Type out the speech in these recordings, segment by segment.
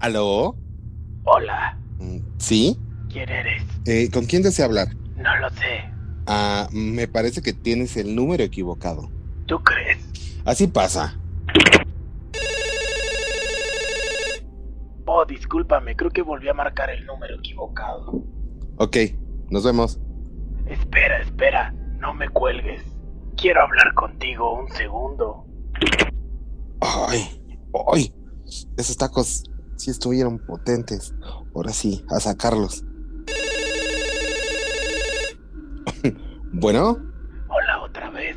¿Aló? Hola, Mm, ¿Sí? ¿quién eres? Eh, ¿Con quién desea hablar? No lo sé. Ah, me parece que tienes el número equivocado. ¿Tú crees? Así pasa. Oh, discúlpame, creo que volví a marcar el número equivocado. Ok, nos vemos. Espera, espera, no me cuelgues. Quiero hablar contigo un segundo. Ay, ay, esos tacos sí estuvieron potentes. Ahora sí, a sacarlos. bueno, Hola otra vez.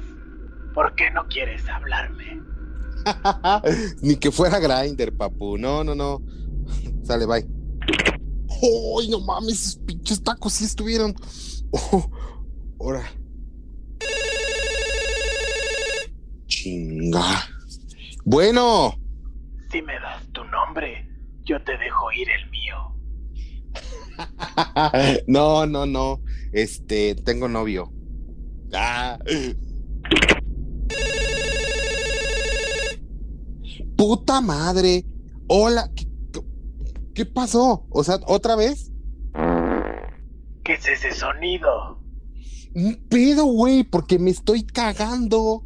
¿Por qué no quieres hablarme? ni que fuera grinder, papu. No, no, no. Sale, bye. Ay, no mames, esos pinches tacos sí estuvieron. Oh, ahora. Chinga. Bueno. Si me das tu nombre, yo te dejo ir el mío. No, no, no. Este, tengo novio. Ah. Puta madre. Hola. ¿Qué, pasó? O sea, ¿otra vez? ¿Qué es ese sonido? Un pedo, güey, porque me estoy cagando.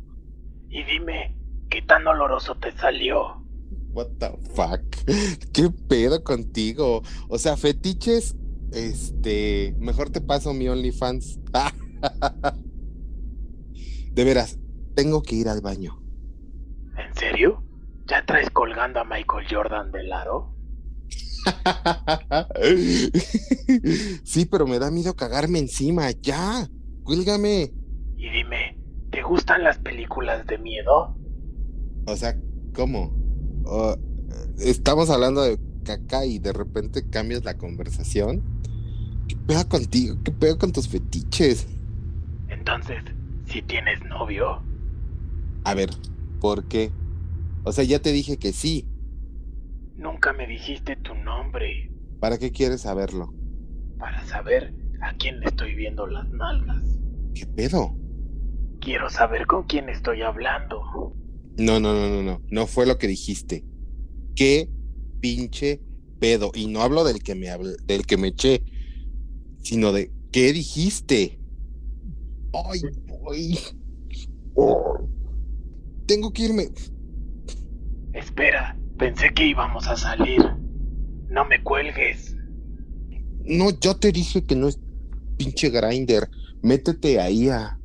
Y dime, ¿qué tan oloroso te salió? What the fuck? ¿Qué pedo contigo? O sea, fetiches, este, mejor te paso mi OnlyFans. De veras, tengo que ir al baño. ¿En serio? ¿Ya traes colgando a Michael Jordan del aro? Sí, pero me da miedo cagarme encima. Ya, cuélgame. Y dime, ¿te gustan las películas de miedo? O sea, ¿cómo? Oh, estamos hablando de caca y de repente cambias la conversación. ¿Qué pedo contigo? ¿Qué pedo con tus fetiches? Entonces, si tienes novio, A ver, ¿por qué? O sea, ya te dije que sí. nunca me dijiste tu nombre ¿Para qué quieres saberlo? para saber a quién le estoy viendo las nalgas. ¿Qué pedo? Quiero saber con quién estoy hablando. No, no, no, no, no. No fue lo que dijiste. ¿Qué pinche pedo? Y no hablo del que me habl- del que me eché, sino de ¿qué dijiste? Ay, ay. Oh. Tengo que irme. Espera, pensé que íbamos a salir. No me cuelgues. No, yo te dije que no es pinche grinder. Métete ahí a.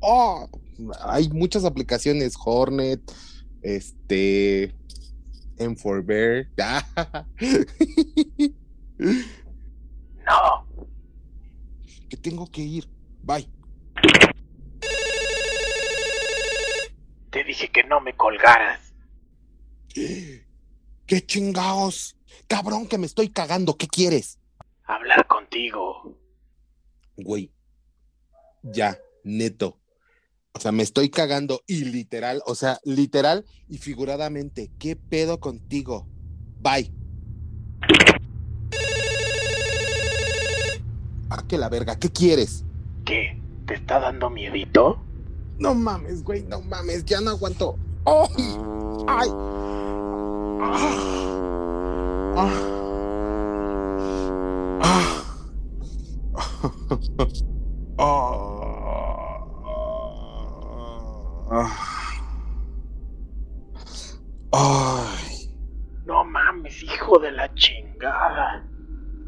Oh, hay muchas aplicaciones, Hornet, este, M4Bear. No, que tengo que ir. Bye. te dije que no me colgaras. ¿Qué chingaos? Cabrón, que me estoy cagando. ¿Qué quieres? Hablar contigo. Güey. Ya, neto. O sea, me estoy cagando y literal, o sea, literal y figuradamente. ¿Qué pedo contigo? Bye. Ah, que la verga. ¿Qué quieres? ¿Qué? ¿Te está dando miedito? No mames, güey, no mames. Ya no aguanto. ¡Ay! ¡Ay! ¡Ah! ¡Ah! ¡Ah! ¡Ah! ¡Ay! No mames, hijo de la chingada.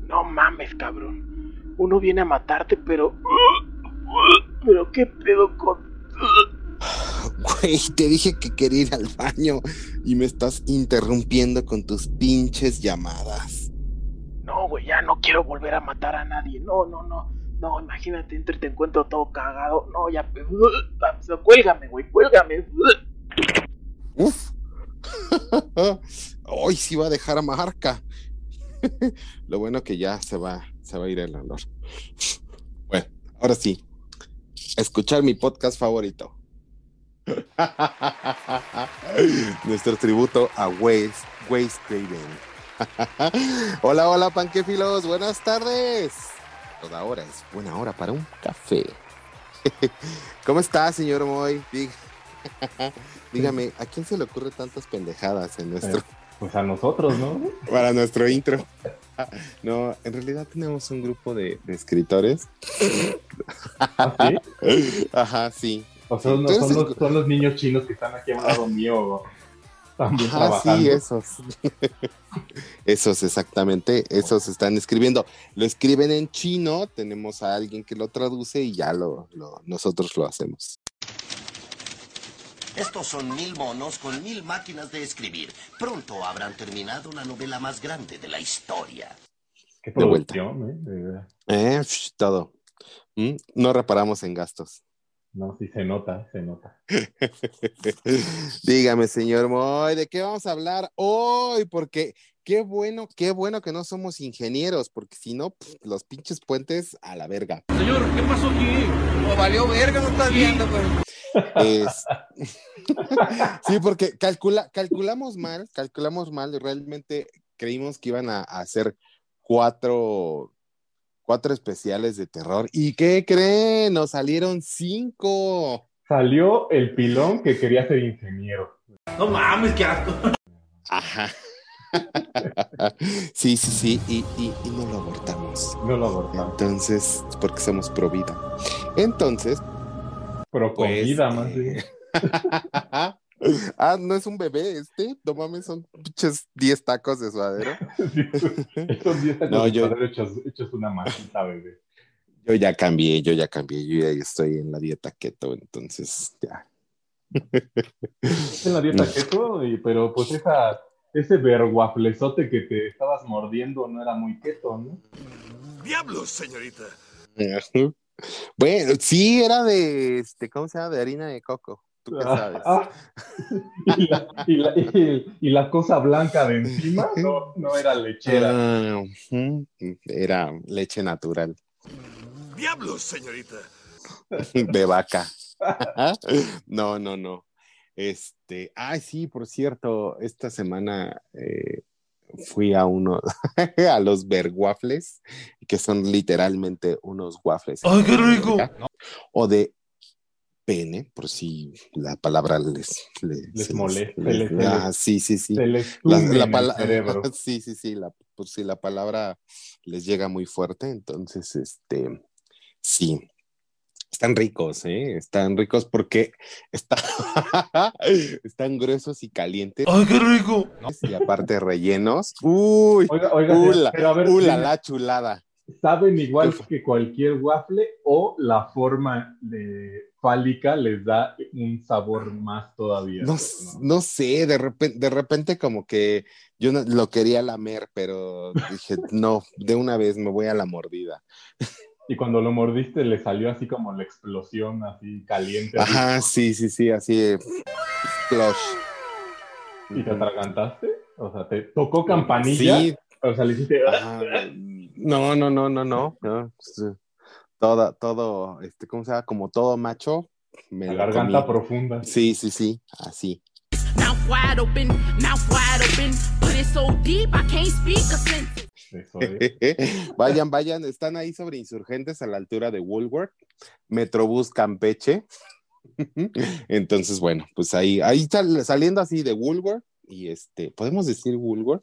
No mames, cabrón. Uno viene a matarte, pero... Pero qué pedo con... Güey, te dije que quería ir al baño y me estás interrumpiendo con tus pinches llamadas. No, güey, ya no quiero volver a matar a nadie. No, no, no. No, imagínate, entre te encuentro todo cagado. No, ya... Cuélgame, güey, cuélgame. Uf. Hoy sí va a dejar marca. Lo bueno que ya se va, se va a ir el olor. Bueno, ahora sí. a Escuchar mi podcast favorito. Nuestro tributo a Wes, Wes Craven. hola, hola, panquefilos. Buenas tardes. Toda hora es buena hora para un café. ¿Cómo está, señor Moy? Dí- Dígame, ¿a quién se le ocurre tantas pendejadas en nuestro Pues a nosotros, ¿no? Para nuestro intro. No, en realidad tenemos un grupo de, de escritores. ¿Ah, sí? Ajá, sí. O sea, no, son, los, son los niños chinos que están aquí a un lado mío también Ajá, trabajando. sí, esos. esos, exactamente. Esos están escribiendo. Lo escriben en chino, tenemos a alguien que lo traduce y ya lo, lo- nosotros lo hacemos. Estos son mil monos con mil máquinas de escribir. Pronto habrán terminado la novela más grande de la historia. Qué De vuelta. producción, ¿eh? De verdad. Eh, psh, todo. ¿Mm? No reparamos en gastos. No, sí se nota, se nota. Dígame, señor Moy, ¿de qué vamos a hablar hoy? Porque qué bueno, qué bueno que no somos ingenieros, porque si no, los pinches puentes a la verga. Señor, ¿qué pasó aquí? No valió verga, no estás viendo, pues. Es- sí, porque calcula, calculamos mal, calculamos mal y realmente creímos que iban a, a hacer cuatro, cuatro especiales de terror. ¿Y qué creen? Nos salieron cinco. Salió el pilón que quería ser ingeniero. No mames, qué asco. Ajá. Sí, sí, sí, y, y- y no lo abortamos. No lo abortamos. Entonces, porque somos pro vida. Entonces, con pues. vida, más eh, bien. ah, no es un bebé este. No mames, son pinches 10 tacos de suadero. Estos días No, no, yo- hechos, hechos una masita, bebé. Yo ya cambié, yo ya cambié, yo ya estoy en la dieta keto, entonces ya. En la dieta keto, y- pero pues esa, ese verguaflezote que te estabas mordiendo no era muy keto, ¿no? ¡Diablos, señorita! Bueno, sí, era de, este, ¿cómo se llama? De harina de coco. ¿Tú qué sabes? Ah, y, la, y, la, y- y la cosa blanca de encima no, no era lechera. Ah, era leche natural. ¡Diablos, señorita! de vaca. no, no, no. Este, ay, sí, por cierto, esta semana eh, fui a uno, a los Berwaffles, que son literalmente unos waffles. ¡Ay, qué rico! O de pene, por si la palabra les, Les se molesta, les- se les- ah, sí, sí, sí. La, tunde la en pala- el cerebro. sí, sí, sí, la, por si la palabra les llega muy fuerte, entonces, este, sí, están ricos, ¿eh? Están ricos porque está- están gruesos y calientes ¡Ay, qué rico! y aparte rellenos. Uy, Oiga, oiga, ula, pero a ver, ula, la chulada. ¿Saben igual que cualquier waffle o la forma de fálica les da un sabor más todavía? No, no sé, de repente, de repente como que yo no- lo quería lamer, pero dije, no, de una vez me voy a la mordida. Y cuando lo mordiste le salió así como la explosión, así caliente. así, Ajá, sí, sí, sí, así. ¿Y te atragantaste? O sea, ¿te tocó campanilla? Sí, O sea, le hiciste... ajá. No, no, no, no, no. no. Sí. Toda, todo, este, ¿cómo se llama? Como todo macho. Me La garganta comí. profunda. Sí, sí, sí, así. Mouth wide open, mouth wide open. But it's so deep, I can't speak a sentence. Eso es. vayan, vayan, están ahí sobre insurgentes a la altura de Woolworth, Metrobús Campeche. Entonces, bueno, pues ahí, ahí sal- saliendo así de Woolworth, y este, ¿podemos decir Woolworth?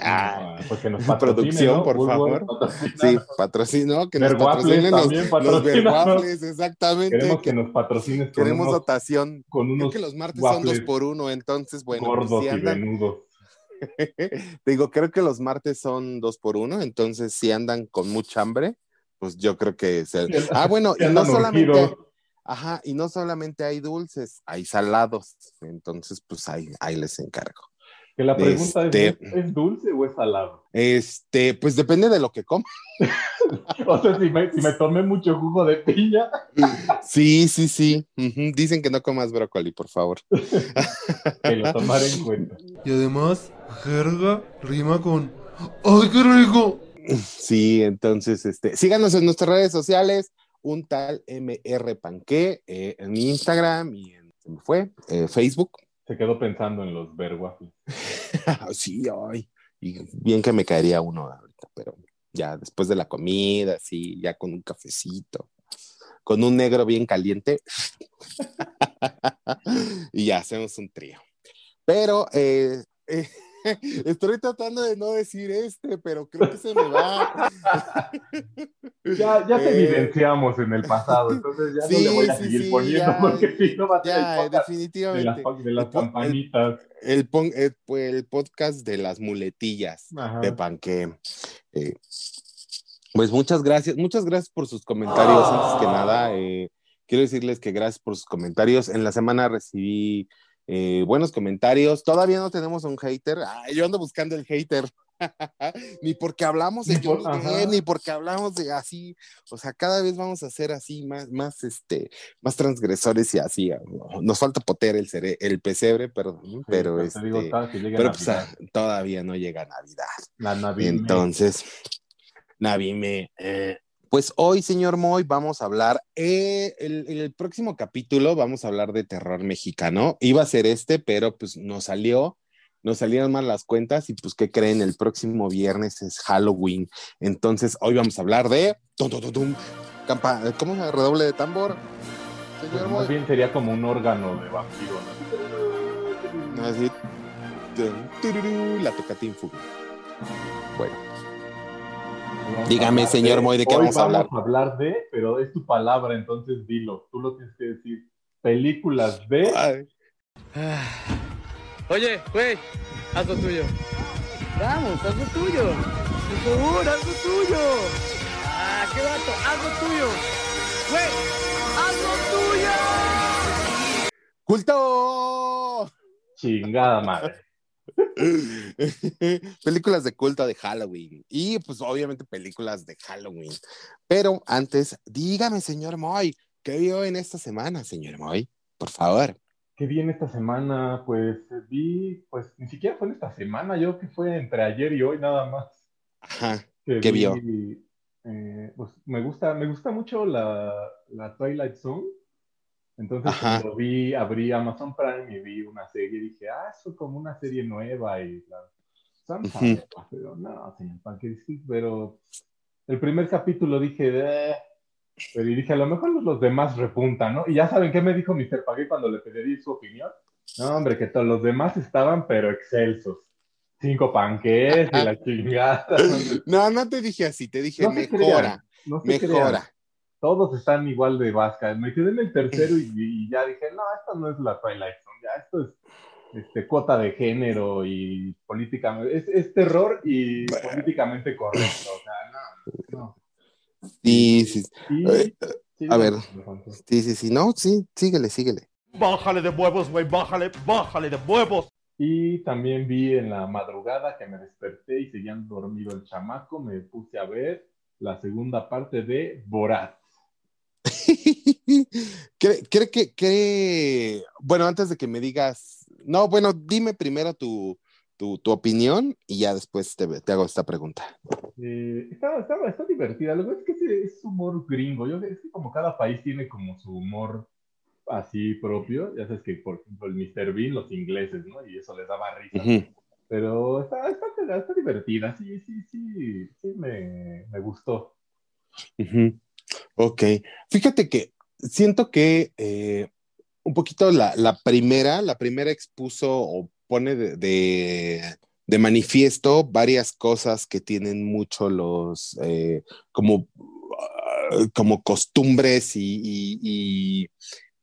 Ah, Ah, nos producción, por favor. patrocina. Sí, patrocino, que nos patrocinen los, los exactamente. Queremos que nos patrocines Queremos unos, dotación. con Creo unos que los martes son dos por uno, entonces, bueno, pues, gordos si y andan, venudos. te digo, creo que los martes son dos por uno, entonces si andan con mucha hambre, pues yo creo que se... Ah, bueno, y no solamente. Ajá, y no solamente hay dulces, hay salados, entonces pues ahí, ahí les encargo. Que la pregunta Este- es, ¿es dulce o es salado? Este, pues depende de lo que comas. O sea, si me, si me tomé mucho jugo de piña, Sí, sí, sí. Ujú, Dicen que no comas brócoli, por favor. que lo tomaré en cuenta. Y además, jerga rima con ¡Ay, qué rico! Sí, entonces, este, síganos en nuestras redes sociales, un tal MR Panque, eh, en mi Instagram y en, se me fue, eh, Facebook. Se quedó pensando en los berwaffles. sí, ay, y bien que me caería uno ahorita, pero ya después de la comida, sí, ya con un cafecito, con un negro bien caliente, y ya hacemos un trío. Pero eh, eh, estoy tratando de no decir este, pero creo que se me va. Ya, ya te Eh, evidenciamos en el pasado, entonces ya no sí, le voy a sí, seguir sí, poniendo ya. porque si no va a ser el Ya, podcast de las, definitivamente. de las El campanitas. El, pues, el podcast de las muletillas Ajá. de panque. Eh, pues muchas gracias, muchas gracias por sus comentarios. Antes que nada, eh, quiero decirles que gracias por sus comentarios. En la semana recibí eh, buenos comentarios. Todavía no tenemos un hater. Ay, yo ando buscando el hater. ni porque hablamos de Johnny ajá. Ni porque hablamos de así. O sea, cada vez vamos a ser así, más, más, este, más transgresores y así. Nos falta poter el, cere- el pesebre, perdón, Sí, pero te este, pero pues, ah, todavía no llega Navidad. la Navidad. Entonces, Navime. eh, pues hoy, señor Moy, vamos a hablar, eh, el, el próximo capítulo vamos a hablar de terror mexicano. Iba a ser este, pero pues nos salió, nos salieron mal las cuentas y pues, ¿qué creen? El próximo viernes es Halloween. Entonces, hoy vamos a hablar de... tum, tum, tum, tum, campa- ¿Cómo se? Redoble de tambor. Pues Señor más Moy. bien sería como un órgano de vampiro, ¿no? Así. Tururú, La tocatín fuga. Bueno. Dígame, señor Moy, ¿de qué hoy vamos a hablar? Vamos a hablar de, pero es tu palabra, entonces dilo. Tú lo tienes que decir. Películas de. Ay. Oye, güey, haz lo tuyo. Vamos, haz lo tuyo. Por favor, haz lo tuyo. Ah, qué vato, haz lo tuyo. Güey, haz lo tuyo. ¡Culto! Chingada madre. películas de culto de Halloween y pues obviamente películas de Halloween. Pero antes, dígame, señor Moy, ¿qué vio en esta semana, señor Moy? Por favor. ¿Qué vi en esta semana? Pues eh, vi, pues ni siquiera fue en esta semana, yo que fue entre ayer y hoy nada más. Ajá. que ¿Qué vi, vio? eh, pues me gusta, me gusta mucho la, la Twilight Zone. Entonces Ajá. cuando vi, abrí Amazon Prime y vi una serie, dije, ah, eso es como una serie nueva y la Ujú. Eva", pero no, señor Panque, disculpe, pero el primer capítulo dije, "Eh", pero y dije, a lo mejor los, demás repuntan, ¿no? Y ya saben qué me dijo Mr. Panque cuando le pedí su opinión. No, hombre, que todos los demás estaban, pero excelsos. Cinco panques y la chingada. No, no te dije así, te dije No mejora, no se crean. Todos están igual de vasca. Me quedé en el tercero y, y ya dije, no, esto no es la Twilight Zone, ya esto es este, cuota de género y políticamente, es, es terror y políticamente correcto. O sea, no, no. Sí, sí, Y- Eh, sí, a ver. sí, sí, sí, no, sí, síguele, síguele. Bájale de huevos, güey, bájale, bájale de huevos. Y también vi en la madrugada que me desperté y seguían dormido el chamaco, me puse a ver la segunda parte de Borat. ¿Cree, cree que, cree- bueno, antes de que me digas, no, bueno, dime primero tu, tu, tu opinión y ya después te, te hago esta pregunta. Eh, está, está, está divertida. Lo que es que es, humor gringo. Yo es que como cada país tiene como su humor así propio. Ya sabes que, por ejemplo, el Mr. Bean, los ingleses, ¿no? Y eso les daba risa. Ujú. Pero está, está, divertida. Sí, sí, sí, sí me, me gustó. Ujú. Ok, fíjate que siento que eh, un poquito la, primera, la primera expuso o pone de, de, manifiesto varias cosas que tienen mucho los eh, como, ah, como costumbres y-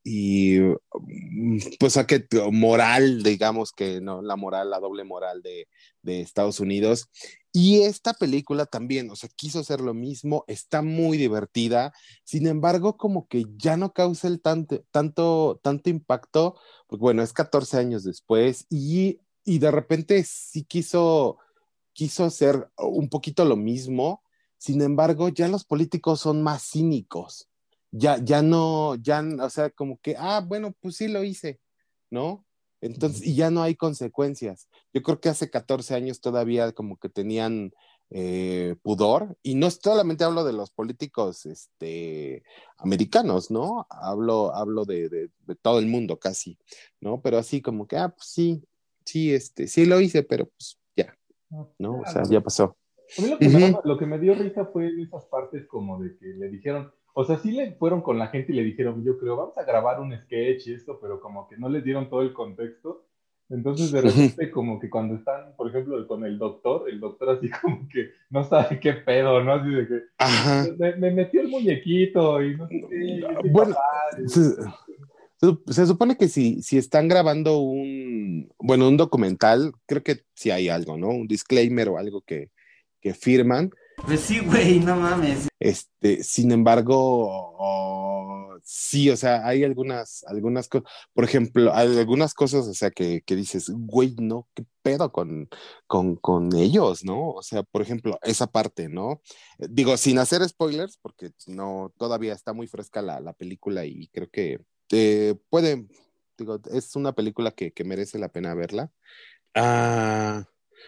y, mm, pues a que moral, digamos que no, la moral, la doble moral de, de Estados Unidos. Y esta película también, o sea, quiso hacer lo mismo, está muy divertida, sin embargo, como que ya no causa el tanto, tanto, tanto impacto, porque bueno, es 14 años después y, y de repente sí quiso, quiso hacer un poquito lo mismo, sin embargo, ya los políticos son más cínicos, ya, ya no, ya, o sea, como que, ah, bueno, pues sí lo hice, ¿no? Entonces, y ya no hay consecuencias. Yo creo que hace 14 años todavía como que tenían eh, pudor, y no solamente hablo de los políticos este, americanos, ¿no? Hablo, hablo de, de- de todo el mundo casi, ¿no? Pero así como que, ah, pues sí, sí, este, sí lo hice, pero pues ya, ¿no? O sea, ya pasó. A mí lo que, me, lo que me dio risa fue en esas partes como de que le dijeron, O sea, sí le fueron con la gente y le dijeron, yo creo, vamos a grabar un sketch y esto, pero como que no les dieron todo el contexto. Entonces, de repente, como que cuando están, por ejemplo, con el doctor, el doctor así como que no sabe qué pedo, ¿no? Así de que Ajá. me, me metió el muñequito y no sé qué. Bueno, se supone que si, si están grabando un, bueno, un documental, creo que sí hay algo, ¿no? Un disclaimer o algo que, que firman. Pues sí, güey, no mames. Este, sin embargo, oh, sí, o sea, hay algunas, algunas cosas, por ejemplo, hay algunas cosas, o sea, que, que dices, güey, no, qué pedo con, con, con ellos, ¿no? O sea, por ejemplo, esa parte, ¿no? Digo, sin hacer spoilers, porque no, todavía está muy fresca la, la película y creo que eh, puede, digo, es una película que, que merece la pena verla. Ah,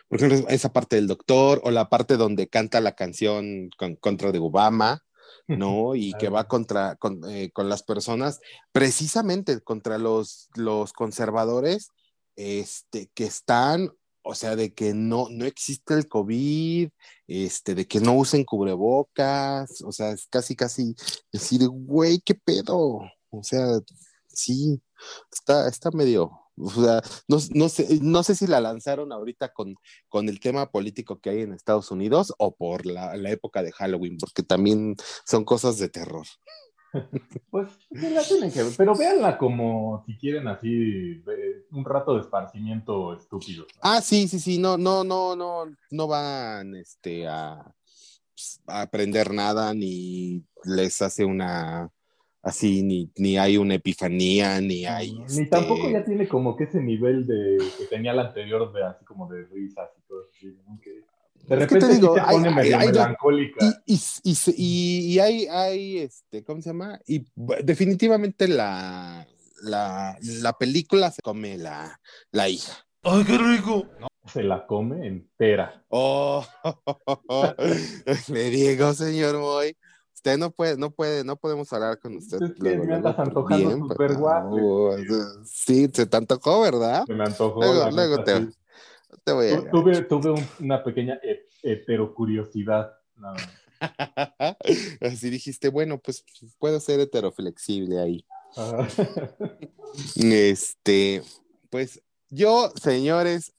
por ejemplo, esa parte del doctor o la parte donde canta la canción con- contra de Obama, ¿no? Y que va contra con, eh, con las personas, precisamente contra los, los conservadores, este, que están, o sea, de que no, no existe el COVID, este, de que no usen cubrebocas, o sea, es casi, casi decir, güey, qué pedo, o sea, sí, está, está medio, o sea, no, no sé, no sé si la lanzaron ahorita con, con el tema político que hay en Estados Unidos o por la, la época de Halloween, porque también son cosas de terror. Pues sí la tienen que ver, pero véanla como si quieren así un rato de esparcimiento estúpido. Ah, sí, sí, sí, no, no, no, no, no van este, a, a aprender nada, ni les hace una, así, ni, ni hay una epifanía, ni hay... Ni este, tampoco ya tiene como que ese nivel de que tenía la anterior de así como de risas y todo así, ¿no? Que de Es repente te digo, sí se hay- pone hay- medio hay melancólica. Y, y, y, se- y- y hay, hay, este, ¿cómo se llama? Y definitivamente la, la, la película se come la, la hija. ¡Ay, qué rico! Se la come entera. Oh, le digo, señor Moy, usted no puede, no puede, no podemos hablar con usted. Es que me andas antojando bien, guapo. sí, se te antojó, ¿verdad? Se me antojó. Luego, te, sí. te voy a... Tu- Tuve, tuve un- una pequeña he- heterocuriosidad. nada más. Así dijiste, bueno, pues puedo ser heteroflexible ahí. Ajá. Este, pues yo, señores,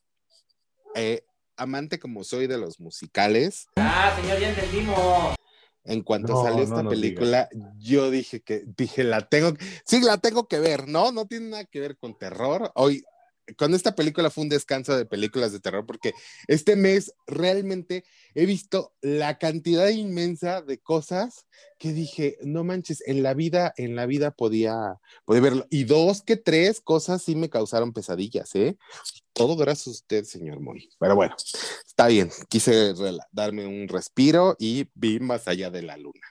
eh, amante como soy de los musicales, Ah, señor, ya entendimos. En cuanto No, salió esta película, yo dije que, dije, la tengo, sí, la tengo que ver, ¿no? No tiene nada que ver con terror. Hoy, con esta película fue un descanso de películas de terror porque este mes realmente he visto la cantidad inmensa de cosas que dije, no manches, en la vida, en la vida podía, podía verlo. Y dos que tres cosas sí me causaron pesadillas, ¿eh? Todo gracias a usted, señor Moy. Pero bueno, está bien. Quise darme un respiro y vi más allá de la luna.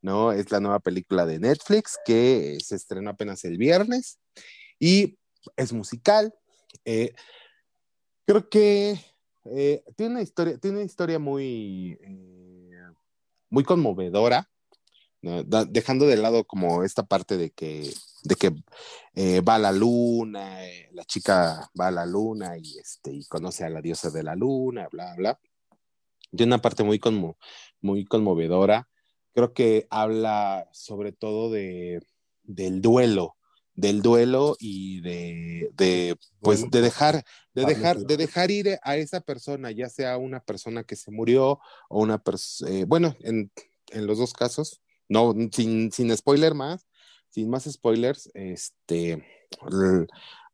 ¿No? Es la nueva película de Netflix que se estrenó apenas el viernes y es musical. Eh, creo que eh, tiene una historia, tiene una historia muy, eh, muy conmovedora. dejando de lado como esta parte de que, de que va a la luna, la chica va a la luna y, este, y conoce a la diosa de la luna, bla, bla. Tiene una parte muy, conmo- muy conmovedora. Creo que habla sobre todo de, del duelo, del duelo y de, de pues, de dejar, de dejar, de dejar ir a esa persona, ya sea una persona que se murió o una persona, bueno, en, en los dos casos, no, sin, sin spoiler más, sin más spoilers, este,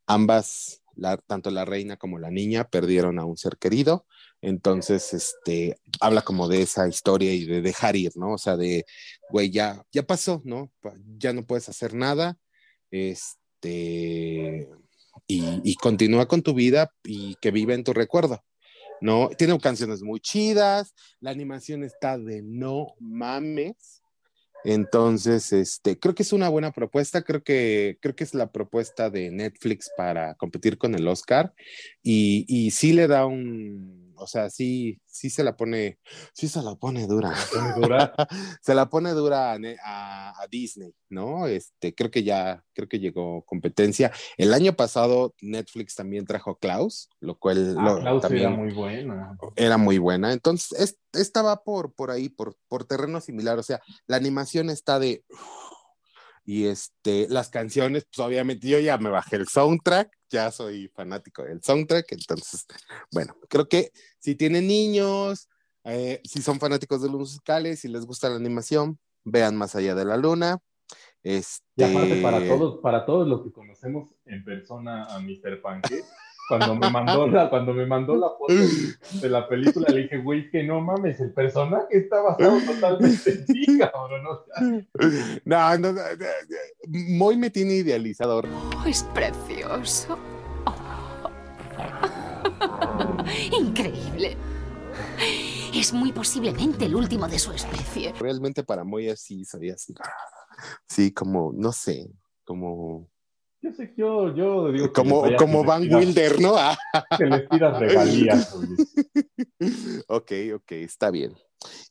ambas, la- tanto la reina como la niña perdieron a un ser querido, entonces, este, habla como de esa historia y de dejar ir, ¿no? O sea, de, güey, ya, ya pasó, ¿no? Ya no puedes hacer nada, este, y, continúa con tu vida y que vive en tu recuerdo. ¿no? Tiene canciones muy chidas, la animación está de no mames. Entonces, este, creo que es una buena propuesta, creo que, creo que es la propuesta de Netflix para competir con el Oscar y, y sí le da un, o sea, sí, sí se la pone, sí se la pone dura. pone dura. se la pone dura a, Ne- a- a Disney, ¿no? Este, creo que ya, creo que llegó competencia. El año pasado Netflix también trajo Klaus, lo cual Ah, lo- Klaus también era muy buena. era muy buena. Entonces, es- esta va por, por ahí, por, por terreno similar. O sea, la animación está de. Y este, las canciones, pues obviamente yo ya me bajé el soundtrack, ya soy fanático del soundtrack. Entonces, bueno, creo que si tienen niños, eh, si son fanáticos de los musicales, si les gusta la animación, vean Más Allá de la Luna. Este, Y aparte, para todos, para todos los que conocemos en persona a Mr. Panque, cuando me mandó la, cuando me mandó la foto de la película, le dije, güey, que no mames, el personaje está basado totalmente en ti, cabrón. o sea, No, no, no, no, no, Moy me tiene idealizador. Oh, es precioso. Increíble. Es muy posiblemente el último de su especie. Realmente para Moy así, soy así. Sí, como, no sé, como, yo sé que yo, yo digo que como, como Van Wilder, ¿no? Ah, Que les pidas regalías, ok, ok, está bien.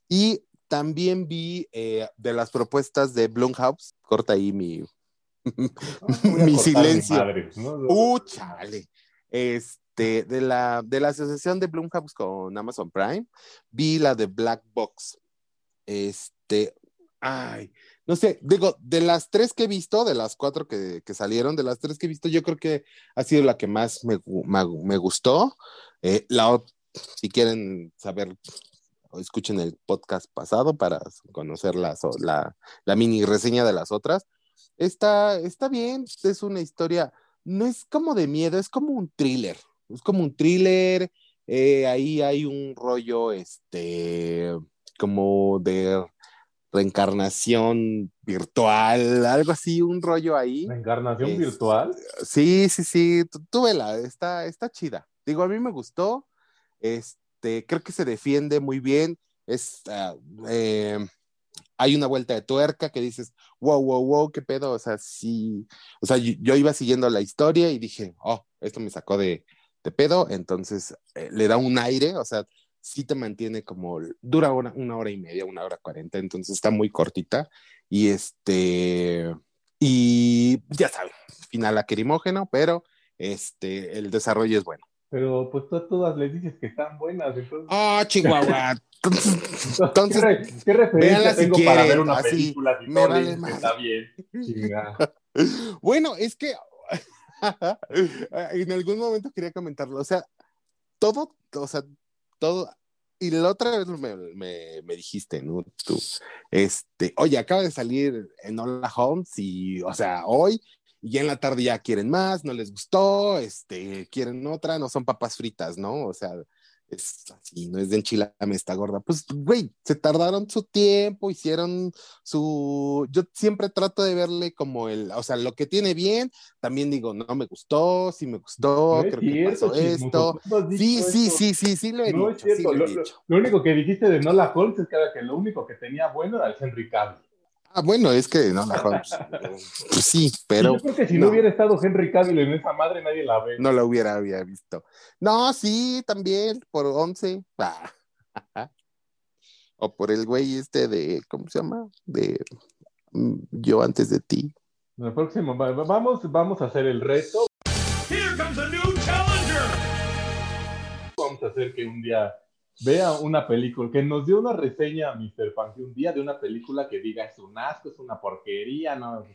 Y también vi eh, de las propuestas de Blumhouse, corta ahí mi, Voy a mi silencio. madre, ¿no? Uh, chale. Este, de la, de la asociación de Blumhouse con Amazon Prime, vi la de Black Box. Este, ay, no sé, digo, de las tres que he visto, de las cuatro que, que salieron, de las tres que he visto, yo creo que ha sido la que más me, me- gustó. Eh, la, si quieren saber, escuchen el podcast pasado para conocer la, la mini reseña de las otras. Está, está bien, es una historia, no es como de miedo, es como un thriller, es como un thriller, eh, ahí hay un rollo, este, como de reencarnación virtual, algo así, un rollo ahí. La encarnación Es- virtual. Sí, sí, sí, tú, tú vela, está, está chida. Digo, a mí me gustó, este, creo que se defiende muy bien, es, ah, eh, hay una vuelta de tuerca que dices, wow, wow, wow, qué pedo, o sea, sí, o sea, yo, yo iba siguiendo la historia y dije, oh, esto me sacó de, de pedo, entonces eh, le da un aire, o sea, sí te mantiene como, dura una, una hora y media, una hora cuarenta, entonces está muy cortita y este, y ya saben, final lacrimógeno, pero este, el desarrollo es bueno. Pero pues tú a todas les dices que están buenas, entonces. ¡Oh, Chihuahua! Entonces, entonces ¿Qué, re- qué referencia véanla si tengo para ver una así, película si me no vale que está bien? Chinga. Bueno, es que en algún momento quería comentarlo. O sea, todo, o sea, todo. Y la otra vez me, me- me dijiste, ¿no? Tú, este, oye, acaba de salir en Hola Holmes y, o sea, hoy, y en la tarde ya quieren más, no les gustó, este, quieren otra, no son papas fritas, ¿no? O sea, es así, no es de enchilame esta gorda. Pues, güey, se tardaron su tiempo, hicieron su. Yo siempre trato de verle como el, o sea, lo que tiene bien, también digo, no me gustó, sí me gustó, No es creo que pasó esto. Sí, sí, sí, sí, sí lo he No dicho, es sí cierto. lo he lo, lo- dicho. lo único que dijiste de Nola Holmes es que, era que lo único que tenía bueno era el Henry Cavill. Ah, bueno, es que no la pues, pues sí, pero Yo creo que si no. no. hubiera estado Henry Cavill en esa madre, nadie la ve. no la hubiera había visto. No, sí, también, por 11. Ah. O por el güey este de, ¿cómo se llama? De mm, Yo antes de ti. En el próximo, va- va- vamos, vamos a hacer el reto. Here comes a new challenger. Vamos a hacer que un día vea una película, que nos dio una reseña a Mr. Panky un día de una película que diga es un asco, es una porquería, no,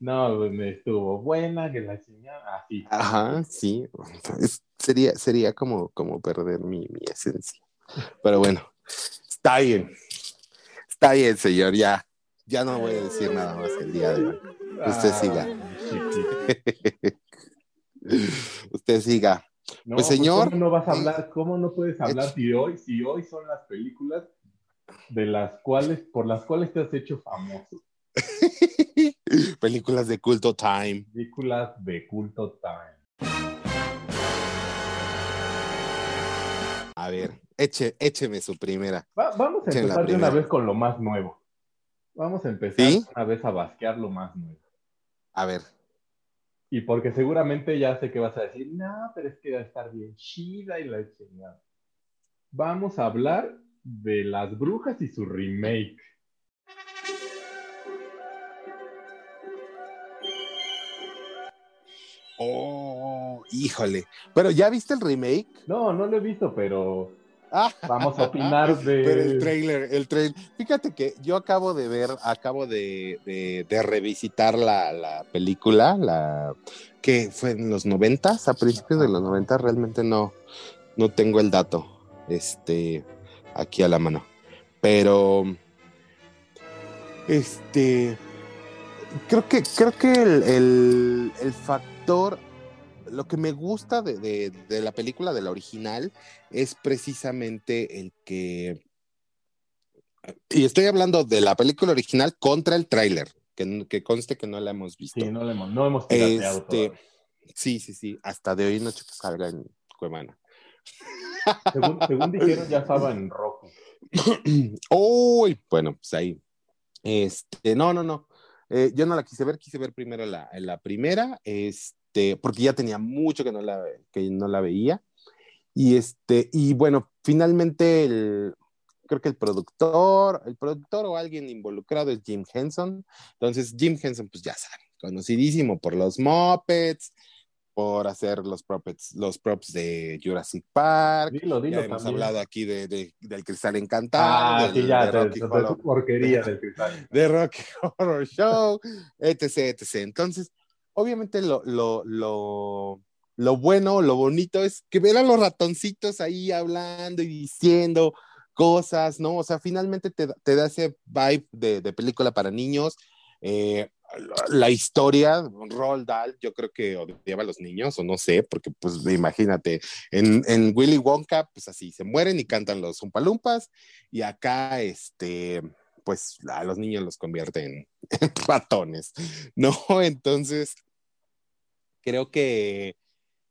no, me estuvo buena, que la chingada, así. Ajá, sí. Es- sería, sería como, como perder mi, mi esencia. Pero bueno, está bien. Está bien, señor. Ya, ya no voy a decir nada más el día de hoy. Usted Ah, siga. Usted siga. No, Pues, señor. ¿Cómo no vas a hablar? ¿Cómo no puedes hablar si hoy, si hoy son las películas de las cuales, por las cuales te has hecho famoso? Películas de culto time. Películas de culto time. A ver, eche, écheme su primera. Va- vamos a empezar de una vez con lo más nuevo. Vamos a empezar ¿Sí? una vez a basquear lo más nuevo. A ver. Y porque seguramente ya sé que vas a decir, no, pero es que va a estar bien chida y la chingada. vamos a hablar de Las Brujas y su remake. Oh, híjole. Pero ¿ya viste el remake? No, no lo he visto, pero vamos a opinar de... Pero el trailer, el trailer. Fíjate que yo acabo de ver, acabo de, de, de revisitar la, la, película, la que fue en los noventas, a principios de los noventas, realmente no, no tengo el dato este, aquí a la mano. Pero, este, creo que, creo que el, el, el factor lo que me gusta de, de, de, la película, de la original, es precisamente el que... Y estoy hablando de la película original contra el tráiler, que, que, conste que no la hemos visto. Sí, no, la hemos, no hemos este, Sí, sí, sí, hasta de hoy noche que salga en Cuevana. Según, según dijeron, ya estaba en rojo. Uy, bueno, pues ahí. Este, no, no, no. Eh, yo no la quise ver, quise ver primero la, la primera. Este, este, porque ya tenía mucho que no la, que no la veía. Y, este, y bueno, finalmente el, creo que el productor, el productor o alguien involucrado es Jim Henson. Entonces, Jim Henson, pues ya saben, conocidísimo por los Muppets, por hacer los props, los props de Jurassic Park. Dilo, dilo ya hemos también. hablado aquí de, de, del Cristal Encantado. Ah, del, sí, ya, de Rocky de, Horror, porquería del cristal. de Rocky Horror Show, etc, etc. Entonces, obviamente lo, lo, lo, lo, bueno, lo bonito es que ver a los ratoncitos ahí hablando y diciendo cosas, ¿no? O sea, finalmente te, te da ese vibe de, de película para niños. Eh, la historia, Roald Dahl, yo creo que odiaba a los niños, o no sé, porque pues imagínate, en, en Willy Wonka, pues así, se mueren y cantan los Umpalumpas, y acá, este, pues a los niños los convierten en ratones, ¿no? Entonces, creo que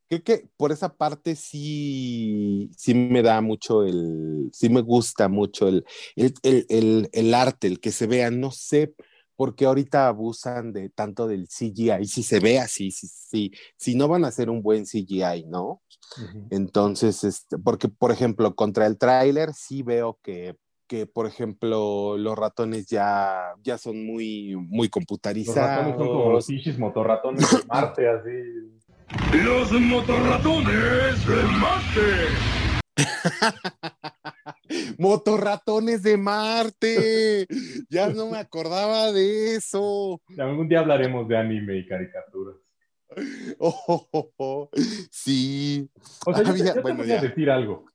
creo que por esa parte sí, sí me da mucho el, sí me gusta mucho el, el, el, el, arte, el que se vea, no sé, porque ahorita abusan de tanto del CGI, si se ve así, si, si, si no van a hacer un buen CGI, ¿no? Uh -huh. Entonces, este, porque por ejemplo, contra el tráiler sí veo que que por ejemplo los ratones ya, ya son muy, muy computarizados. Los ratones son como los pinches motorratones de Marte, así. Los motorratones de Marte. Motorratones de Marte. Ya no me acordaba de eso. Algún día hablaremos de anime y caricaturas. Oh, oh, oh. Sí. O sea, yo, Había, te, yo bueno, te voy a decir algo.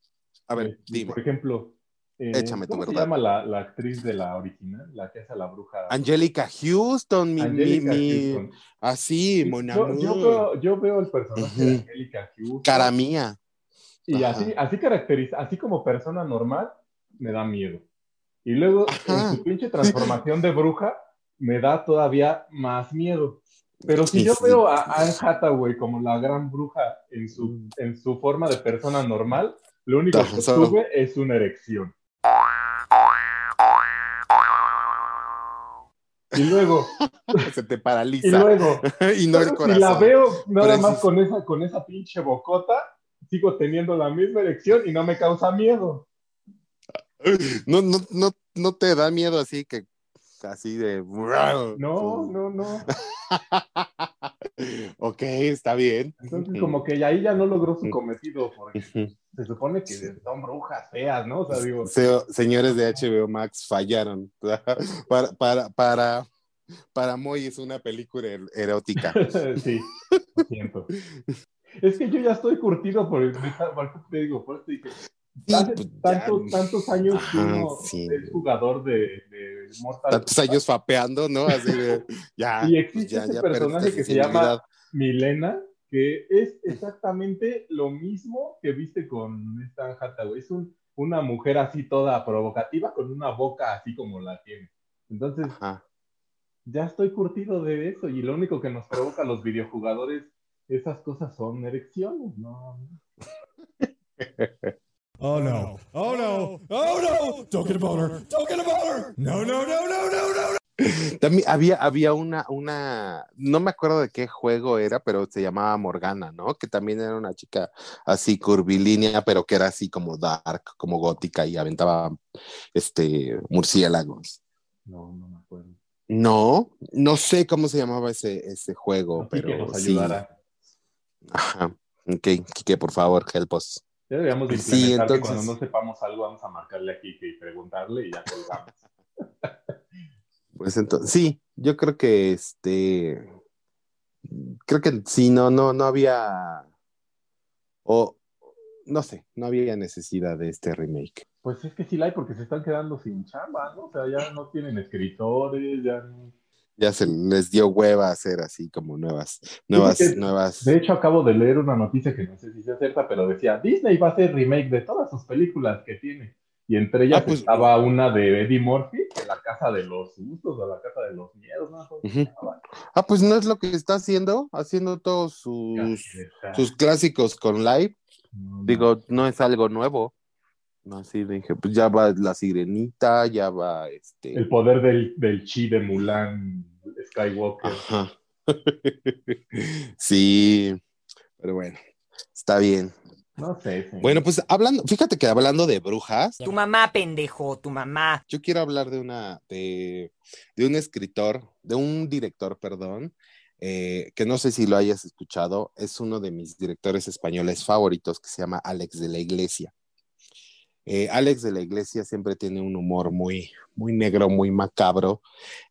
A ver, eh, dime. Por ejemplo, eh, Échame tu ¿cómo verdad. se llama la, la, actriz de la original? La que hace a la bruja. Angelica Houston, mi. Angelica mi, Houston. Así, mon yo, yo, veo, yo, veo, el personaje uh -huh. de Angelica Houston. Cara mía. Y así, así caracteriza, así como persona normal, me da miedo. Y luego, Ajá. en su pinche transformación de bruja, me da todavía más miedo. Pero si yo veo a Anne Hathaway como la gran bruja en su, en su forma de persona normal, lo único que tuve es una erección. Y luego. Se te paraliza. Y luego. y no el corazón. Si la veo nada más con esa, con esa pinche bocota, sigo teniendo la misma erección y no me causa miedo. No, no, no, no te da miedo así que así de. No, no, no. ok, está bien. Entonces, como que ahí ya no logró su cometido, porque se supone que son brujas feas, ¿no? O sea, digo. Se, señores de HBO Max fallaron. para, para, para, para Moy es una película er, erótica. sí, lo siento. Es que yo ya estoy curtido por el. Te digo, por eso dije. Hace sí, pues tanto, ya, tantos años Ajá, que uno sí. es jugador de, de Mortal Tantos Kombat. años fapeando, ¿no? Así de, ya, y existe ya, ese ya personaje que se llama Milena, que es exactamente lo mismo que viste con esta Hathaway. Es un, una mujer así toda provocativa con una boca así como la tiene. Entonces, Ajá. ya estoy curtido de eso y lo único que nos provoca a los videojugadores, esas cosas son erecciones, ¿no? Oh no. Oh no. Oh no. Don't get a boner. Don't get a boner. No, no, no, no, no, no. También había, había una, una, no me acuerdo de qué juego era, pero se llamaba Morgana, ¿no? Que también era una chica así curvilínea, pero que era así como dark, como gótica y aventaba este murciélagos. No, no me acuerdo. No, no sé cómo se llamaba ese, ese juego, Así pero que nos sí. ayudara. Ajá. Ok, Kike, por favor, help us. Ya deberíamos de Sí, implementar que entonces- cuando no sepamos algo vamos a marcarle aquí y preguntarle y ya colgamos. Pues entonces, sí, yo creo que este, creo que sí, no, no, no había, o no sé, no había necesidad de este remake. Pues es que sí la hay porque se están quedando sin chamba, ¿no? O sea, ya no tienen escritores, ya no... Ya se les dio hueva hacer así como nuevas, nuevas, nuevas. De hecho, acabo de leer una noticia que no sé si se acerta, pero decía, Disney va a hacer remake de todas sus películas que tiene. Y entre ellas Ah, pues- estaba una de Eddie Murphy, que la Casa de los Sustos o la Casa de los Miedos, ¿no? Ah, pues no es lo que está haciendo, haciendo todos sus, sus clásicos con live. Digo, no es algo nuevo. No, así dije, pues ya va la sirenita, ya va este. El poder del, del chi de Mulan Skywalker. Ajá. sí, pero bueno, está bien. No sé. sí. Bueno, pues hablando, fíjate que hablando de brujas, Tu mamá, pendejo, tu mamá. yo quiero hablar de una, de, de un escritor, de un director, perdón, eh, que no sé si lo hayas escuchado, es uno de mis directores españoles favoritos que se llama Alex de la Iglesia. Eh, Alex de la Iglesia siempre tiene un humor muy, muy negro, muy macabro.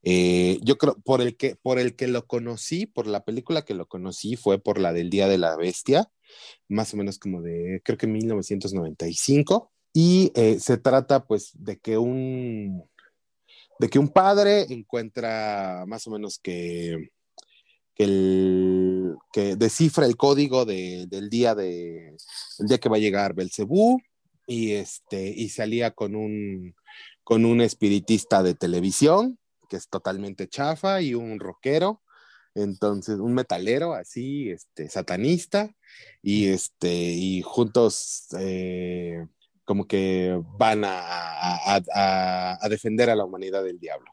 Eh, yo creo, por el, que, por el que lo conocí, por la película que lo conocí, fue por la del Día de la Bestia, más o menos como de, creo que 1995. Y eh, se trata pues de que un, de que un padre encuentra más o menos que, el, que descifra el código de- del día de el día que va a llegar Belcebú y este y salía con un con un espiritista de televisión que es totalmente chafa y un rockero entonces un metalero así este satanista y este y juntos eh, como que van a, defender a la humanidad del diablo.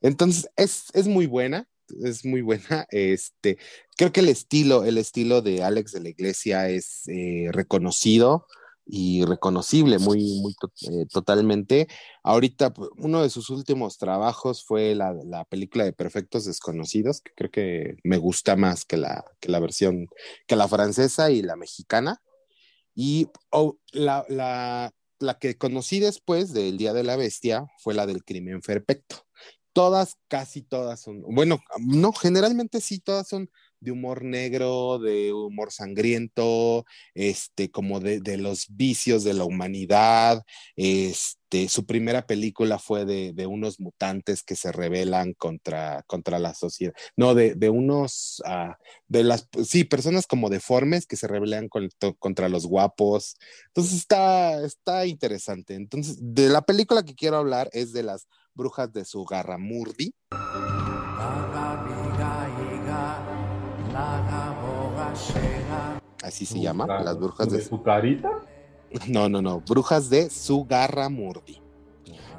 Entonces es, es muy buena es muy buena este creo que el estilo el estilo de Alex de la Iglesia es eh, reconocido y reconocible muy muy eh, totalmente ahorita uno de sus últimos trabajos fue la, la película de Perfectos Desconocidos que creo que me gusta más que la que la versión que la francesa y la mexicana y oh, la, la, la que conocí después del Día de la Bestia fue la del Crimen Perfecto. Todas, casi todas son, bueno, no, generalmente sí, todas son de humor negro, de humor sangriento, este, como de, los vicios de la humanidad. Este, su primera película fue de, unos mutantes que se rebelan contra, contra la sociedad. No, de, de unos, ah, de las, sí, personas como deformes que se rebelan con- contra los guapos. Entonces está, está interesante. Entonces, de la película que quiero hablar es de las brujas de Sugarramurdi. Así se llama, las brujas de su carita? No, no, no, brujas de Sugarramurdi.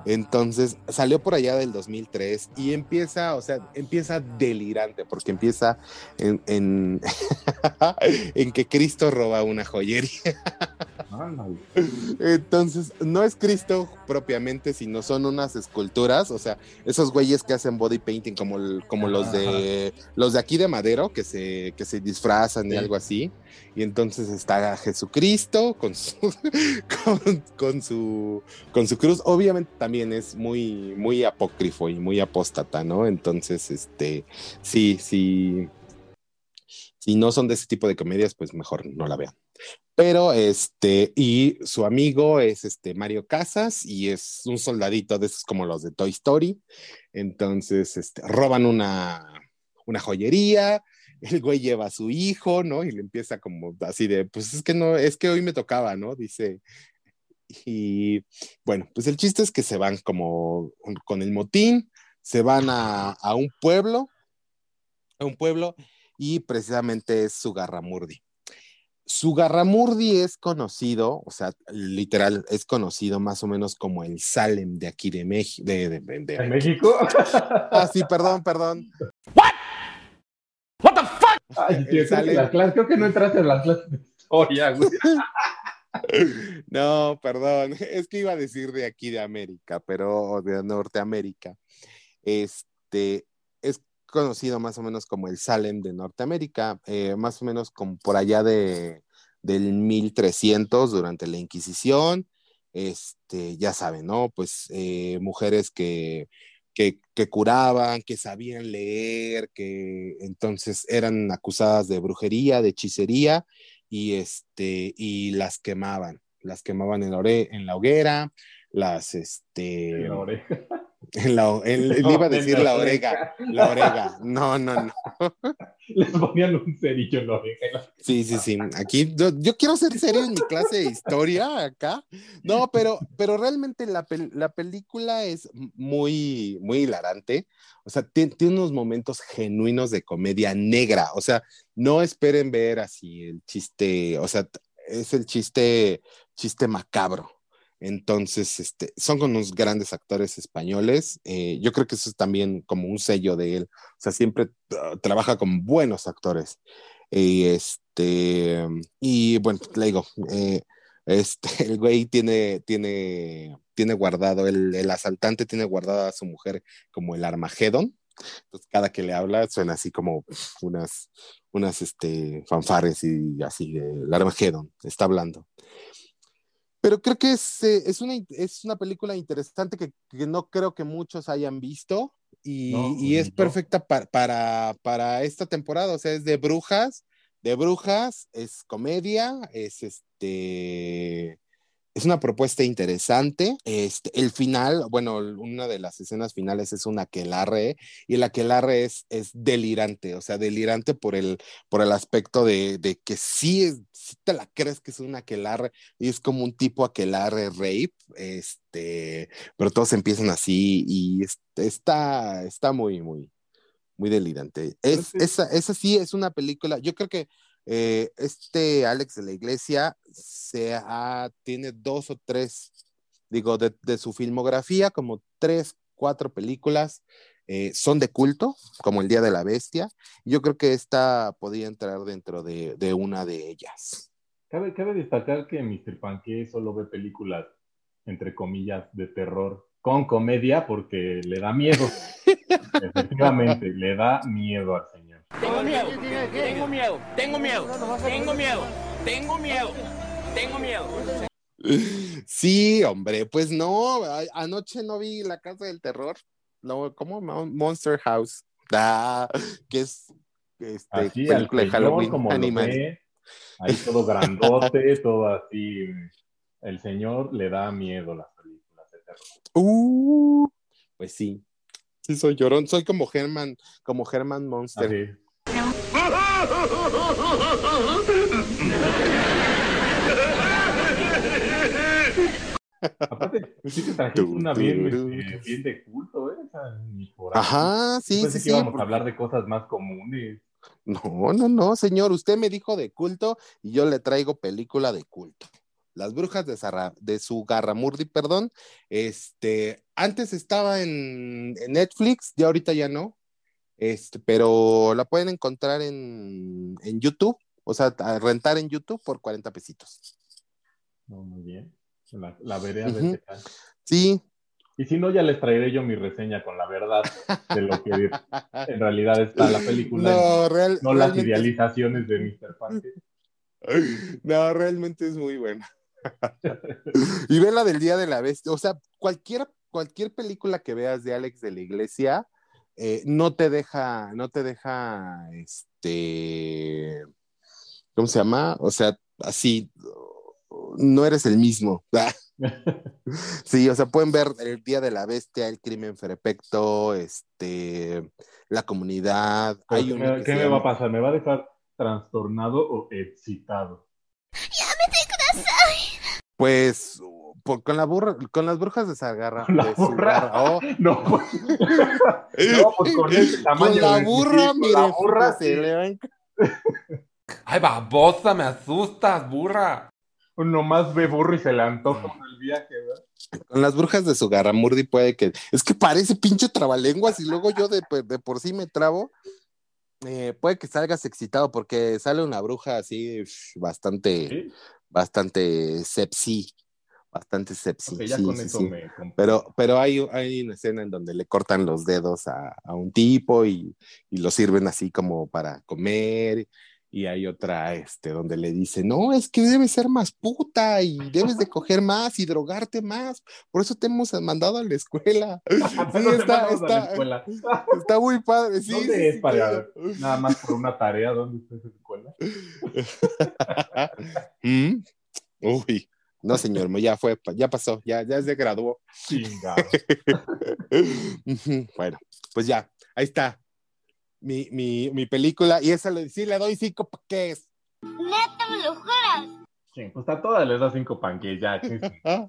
Entonces salió por allá del 2003 y empieza, o sea, empieza delirante porque empieza en, en, en que Cristo roba una joyería. Entonces, no es Cristo propiamente, sino son unas esculturas, o sea, esos güeyes que hacen body painting como, el- como los de los de aquí de Madero, que se, que se disfrazan y algo así. Y entonces está Jesucristo con su, con, con su, con su cruz. Obviamente también es muy, muy apócrifo y muy apóstata, ¿no? Entonces, este, sí, sí. Si no son de ese tipo de comedias, pues mejor no la vean. Pero este, y su amigo es este Mario Casas y es un soldadito de esos como los de Toy Story. Entonces, este, roban una, una joyería, el güey lleva a su hijo, ¿no? Y le empieza como así de, pues es que no, es que hoy me tocaba, ¿no? Dice. Y bueno, pues el chiste es que se van como con el motín, se van a, a un pueblo, a un pueblo, y precisamente es Sugarramurdi. Su Garramurdi es conocido, o sea, literal, es conocido más o menos como el Salem de aquí de, México. De, de, de- de ¿En aquí. México? Ah, sí, perdón, perdón. Ay, tío, creo, que Sale- las clases- creo que no entraste en las clases de historia, güey. No, perdón, es que iba a decir de aquí de América, pero de Norteamérica. Este es conocido más o menos como el Salem de Norteamérica, eh, más o menos como por allá de del 1300 durante la Inquisición. Este, ya saben, ¿no? Pues eh, mujeres que, que, curaban, que sabían leer, que entonces eran acusadas de brujería, de hechicería y este y las quemaban, las quemaban en la, en la hoguera, las este En la. en la, en- le No, iba a decir la oreja. la orega. No, no, no. Les ponían un cerillo en la oreja. Sí, sí, sí. Aquí yo, yo quiero ser serio en mi clase de historia acá. No, pero, pero realmente la, pel- la película es muy, muy hilarante. O sea, ti- tiene unos momentos genuinos de comedia negra. O sea, no esperen ver así el chiste, o sea, es el chiste, chiste macabro. Entonces, este, son unos grandes actores españoles. Eh, yo creo que eso es también como un sello de él. O sea, siempre uh, trabaja con buenos actores. Y este, y bueno, le digo, eh, este, el güey tiene, tiene, tiene guardado, el, asaltante tiene guardada a su mujer como el Armagedón. Entonces, cada que le habla suena así como unas, unas este, fanfarres y así, el Armagedón está hablando. Pero creo que es, eh, es, una, es una película interesante que, que no creo que muchos hayan visto y, No, y es no. perfecta pa- para, para esta temporada. O sea, es de brujas, de brujas, es comedia, es este. Es una propuesta interesante. Este, el final, bueno, una de las escenas finales es un aquelarre y el aquelarre es, es delirante, o sea, delirante por el, por el aspecto de, de que sí, es- sí te la crees que es un aquelarre y es como un tipo aquelarre rape, este, pero todos empiezan así y es- está, está muy, muy, muy delirante. Es, esa, esa sí es una película, yo creo que eh, este Alex de la Iglesia se ha- tiene dos o tres, digo, de, de su filmografía, como tres, cuatro películas, eh, son de culto, como El Día de la Bestia. Yo creo que esta podría entrar dentro de, de una de ellas. Cabe, cabe destacar que Mr. Panque solo ve películas, entre comillas, de terror con comedia porque le da miedo. Efectivamente, le da miedo al señor. Tengo miedo, tengo miedo, tengo miedo, tengo miedo, tengo miedo, tengo miedo. Sí, hombre, pues no, anoche no vi La Casa del Terror, no, ¿cómo? Mon- Monster House, ah, que es este, Así, película de señor, Halloween como lo animal. ve, ahí todo grandote, todo así. El señor le da miedo a las películas de terror. Uh, pues sí, sí soy llorón, soy como Herman, como Herman Monster. Aparte, sí te trajiste una bien, este, bien de culto, ¿eh? O sea, ni por ahí. Ajá, sí, Yo sí, que sí, íbamos a hablar de cosas más comunes. No, no, no, señor, usted me dijo de culto y yo le traigo película de culto. Las brujas de, Zarra- de su Garramurdi, perdón. Este, antes estaba en, en Netflix, ya ahorita ya no. Este, pero la pueden encontrar en, en YouTube, o sea, a rentar en YouTube por 40 pesitos. No, muy bien. La, la veré a tal. Sí. Y si no, ya les traeré yo mi reseña con la verdad de lo que en realidad está la película. No, real- no las idealizaciones de Mr. Parker. No, realmente es muy buena. y ve la del Día de la Bestia. O sea, cualquier, cualquier película que veas de Alex de la Iglesia eh, no te deja, no te deja, este, ¿cómo se llama? O sea, así, no eres el mismo. sí, o sea, pueden ver el Día de la Bestia, el crimen perfecto, este, la comunidad. Hay ¿Qué, qué me llama- va a pasar? ¿Me va a dejar trastornado o excitado? Pues por- con la burra, con las brujas de Zagarra. ¿Con la de burra? Zagarra, oh. No, pues, no, pues con ese tamaño Con la de- burra, con mire, la burra, sí. le va a enc- Ay, babosa, me asustas, burra. Uno más ve burro y se le antoja con el viaje, ¿verdad? Con las brujas de su Garamurdi puede que. Es que parece pinche trabalenguas y luego yo de, de por sí me trabo. Eh, puede que salgas excitado porque sale una bruja así bastante, ¿Sí? bastante sepsi. Bastante sepsi. Ok, ya sí, con sí, eso sí. me compré. Pero, pero hay, hay una escena en donde le cortan los dedos a, a un tipo y, y lo sirven así como para comer. Y hay otra este, donde le dice, no, es que debes ser más puta y debes de coger más y drogarte más. Por eso te hemos mandado a la escuela. No está, a la está, escuela. está muy padre. Sí, ¿Dónde es para nada más por una tarea? ¿Dónde está esa escuela? ¿Mm? Uy, no, señor, ya fue, ya pasó, ya, ya se graduó. Bueno, pues ya, ahí está mi, mi, mi película y esa le, sí le doy cinco paquetes. ¿Neta me lo juras? Sí, pues a todas les da cinco panques ya. sí, sí. Ah,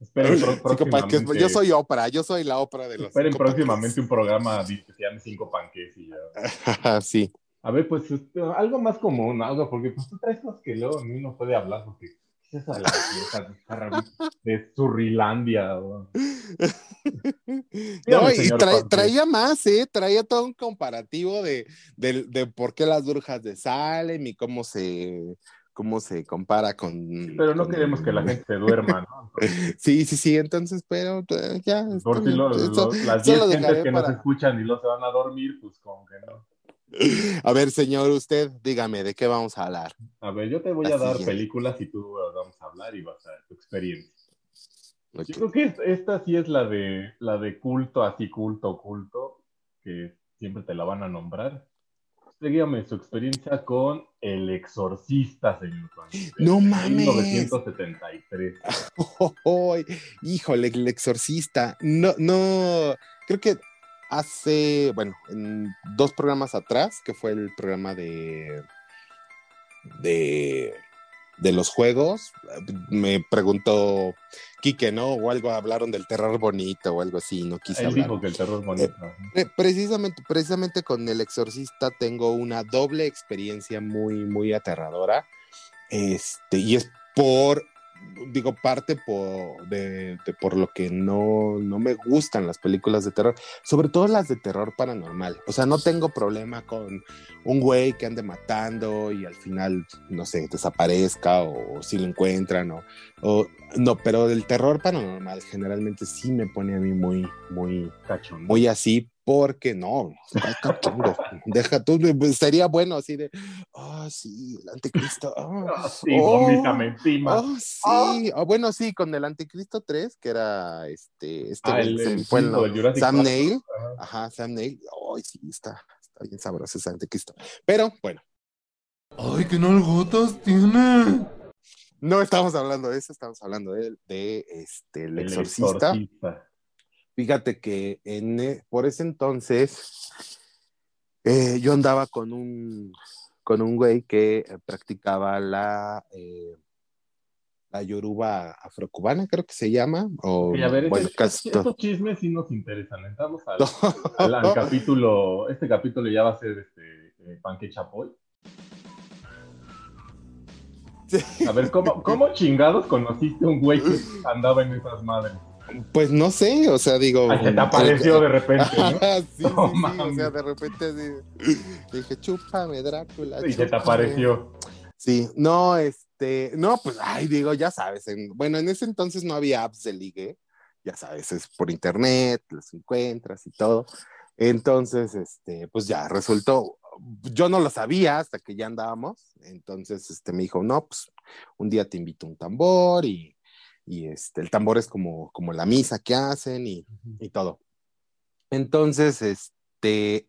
Esperen cinco paquetes. próximamente- Yo soy ópera, yo soy la ópera de los Esperen cinco próximamente un programa que se llame Cinco Panques y ya. sí. A ver, pues este, algo más común, algo, porque pues tú traes cosas que luego ni uno puede hablar, porque ¿qué es la vieja de- Surrilandia? No, y traía más, ¿eh? Traía todo un comparativo de, de, de por qué las brujas de Salem y cómo se, cómo se compara con... Pero no con- queremos que la gente se duerma, ¿no? Sí, sí, sí, entonces, pero eh, ya. Por si lo- lo- las eso 10 lo gentes que nos escuchan y luego se van a dormir, pues como que no. A ver, señor, usted, dígame, ¿de qué vamos a hablar? A ver, yo te voy a dar películas y tú vamos a hablar y vas a tu experiencia. Yo creo que es- esta sí es la de la de culto, así culto, culto, que siempre te la van a nombrar. Dígame su experiencia con El Exorcista, señor Juan. ¡No mames! 1973. ¡Ay! híjole, el exorcista. No, no, creo que hace, bueno, en dos programas atrás, que fue el programa de, de, de los juegos, me preguntó Quique, ¿no? O algo, hablaron del terror bonito o algo así, no quise Él hablar. dijo que el terror bonito. Pre- Precisamente, precisamente con El Exorcista tengo una doble experiencia muy, muy aterradora. Este, y es por, digo, parte por, de, de por lo que no, no me gustan las películas de terror, sobre todo las de terror paranormal. O sea, no tengo problema con un güey que ande matando y al final, no sé, desaparezca o, si lo encuentran o, o- no, pero del terror paranormal generalmente sí me pone a mí muy, muy, Cachondo. muy así, porque no, está cachondo. Deja tú, pues, sería bueno así de, ah, sí, el anticristo. Ah, sí, oh, vomítame encima. oh, sí, bueno, sí, con el anticristo 3, que era este, este Ah, el- el fue el Jurassic Sam. Neill, Ajá. Sam Neill, ay, sí, está, está bien sabroso ese anticristo. Pero, bueno, ¡Ay, qué nalgotas tiene! no estamos hablando de eso, estamos hablando de, de, este, el El exorcista. Exorcista. Fíjate que en, e- por ese entonces eh, yo andaba con un, con un güey que eh, practicaba la, eh, la yoruba afrocubana, creo que se llama. O, Y a ver, bueno, casi estos chismes sí nos interesan. Entramos al, al- al capítulo. Este capítulo ya va a ser este eh, Panque Chapoy. A ver, ¿cómo, ¿cómo chingados conociste a un güey que andaba en esas madres? Pues no sé, o sea, digo. Ay, se te apareció de repente, sí, sí, sí, o sea, de repente dije, chúpame, Drácula. Y se te chúpame". apareció. Sí, no, este, no, pues, ay, digo, ya sabes, en- bueno, en ese entonces no había apps de ligue, ya sabes, es por internet, los encuentras y todo. Entonces, este, pues ya resultó, yo no lo sabía hasta que ya andábamos, entonces, este, me dijo, no, pues, un día te invito a un tambor y, y este, el tambor es como, como la misa que hacen y, y todo. Entonces, este,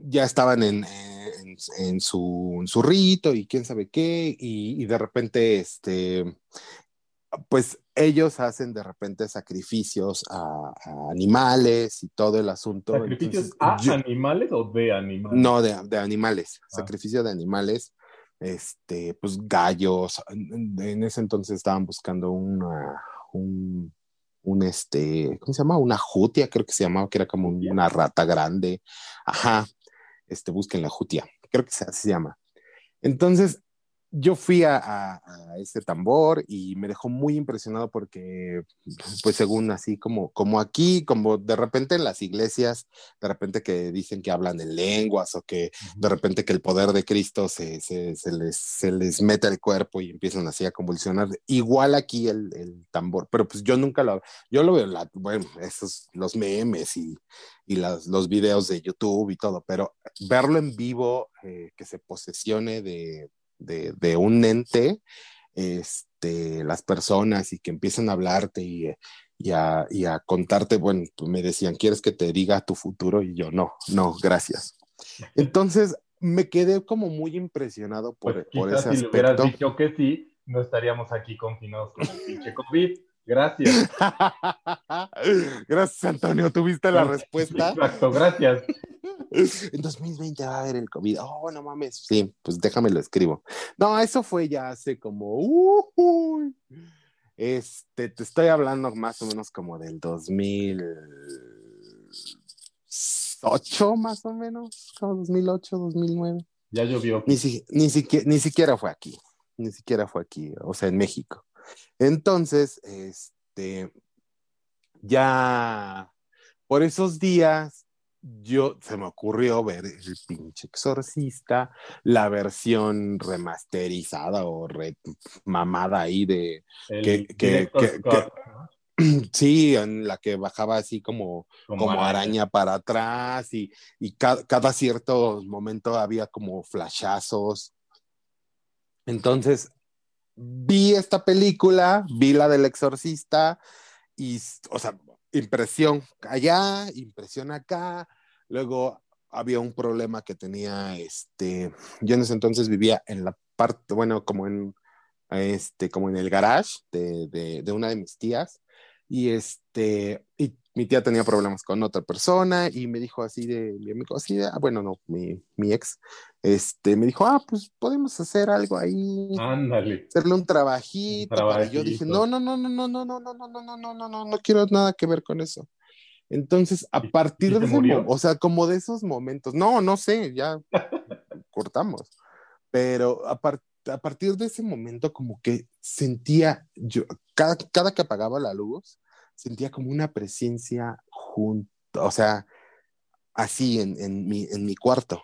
ya estaban en, en, en su, en su rito y quién sabe qué, y, y de repente, este, pues ellos hacen de repente sacrificios a, a animales y todo el asunto. ¿Sacrificios Entonces, a yo- animales o de animales? no, de, de animales, Ah. sacrificio de animales, este, pues gallos. En, ese entonces estaban buscando una, un, un, este, ¿cómo se llama? Una jutia, creo que se llamaba, que era como una rata grande. Ajá, este, busquen la jutia, creo que así se llama. Entonces, yo fui a, a, a, ese tambor y me dejó muy impresionado porque, pues según así como, como aquí, como de repente en las iglesias, de repente que dicen que hablan en lenguas o que de repente que el poder de Cristo se, se, se les, se les mete al cuerpo y empiezan así a convulsionar. Igual aquí el, el tambor, pero pues yo nunca lo, yo lo veo, la, bueno, esos, los memes y, y las, los videos de YouTube y todo, pero verlo en vivo, eh, que se posesione de de, de, un ente, este, las personas y que empiezan a hablarte y, y, a, y, a, contarte, bueno, pues me decían, ¿quieres que te diga tu futuro? Y yo, no, no, gracias. Entonces me quedé como muy impresionado por, pues por ese si aspecto. hubieras dicho que sí, no estaríamos aquí confinados con el pinche COVID. Gracias. gracias, Antonio. ¿Tuviste la respuesta? Exacto, gracias. En 2020 va a haber el COVID. Oh, no mames. Sí, pues déjame lo escribo. No, eso fue ya hace como. Uh, este, te estoy hablando más o menos como del 2008, más o menos. Como 2008, 2009. Ya llovió. Ni, si, ni, siquiera, ni siquiera fue aquí. Ni siquiera fue aquí. O sea, en México. Entonces, este, ya por esos días, yo se me ocurrió ver el pinche exorcista, la versión remasterizada o re, mamada ahí de que, que, que, que, sí, en la que bajaba así como, como, como araña. araña. para atrás y, y ca cada cierto momento había como flashazos. Entonces, vi esta película, vi la del exorcista y, o sea, impresión allá, impresión acá. Luego había un problema que tenía, este, yo en ese entonces vivía en la parte, bueno, como en, este, como en el garage de, de, una de mis tías. Y este, mi tía tenía problemas con otra persona y me dijo así de, mi amigo, así de, ah, bueno, no, mi, mi, ex, este, me dijo, ah, pues podemos hacer algo ahí. Ándale. Hacerle un trabajito. un trabajito. Yo dije, no, no, no, no, no, no, no, no, no, no, no, no, no, no, no quiero nada que ver con eso. Entonces, a partir de ese, o sea, como de esos momentos, no, no sé, ya cortamos, pero a, par a partir de ese momento como que sentía, yo, cada, cada que apagaba la luz, sentía como una presencia junto, o sea, así en, en, mi, en mi cuarto.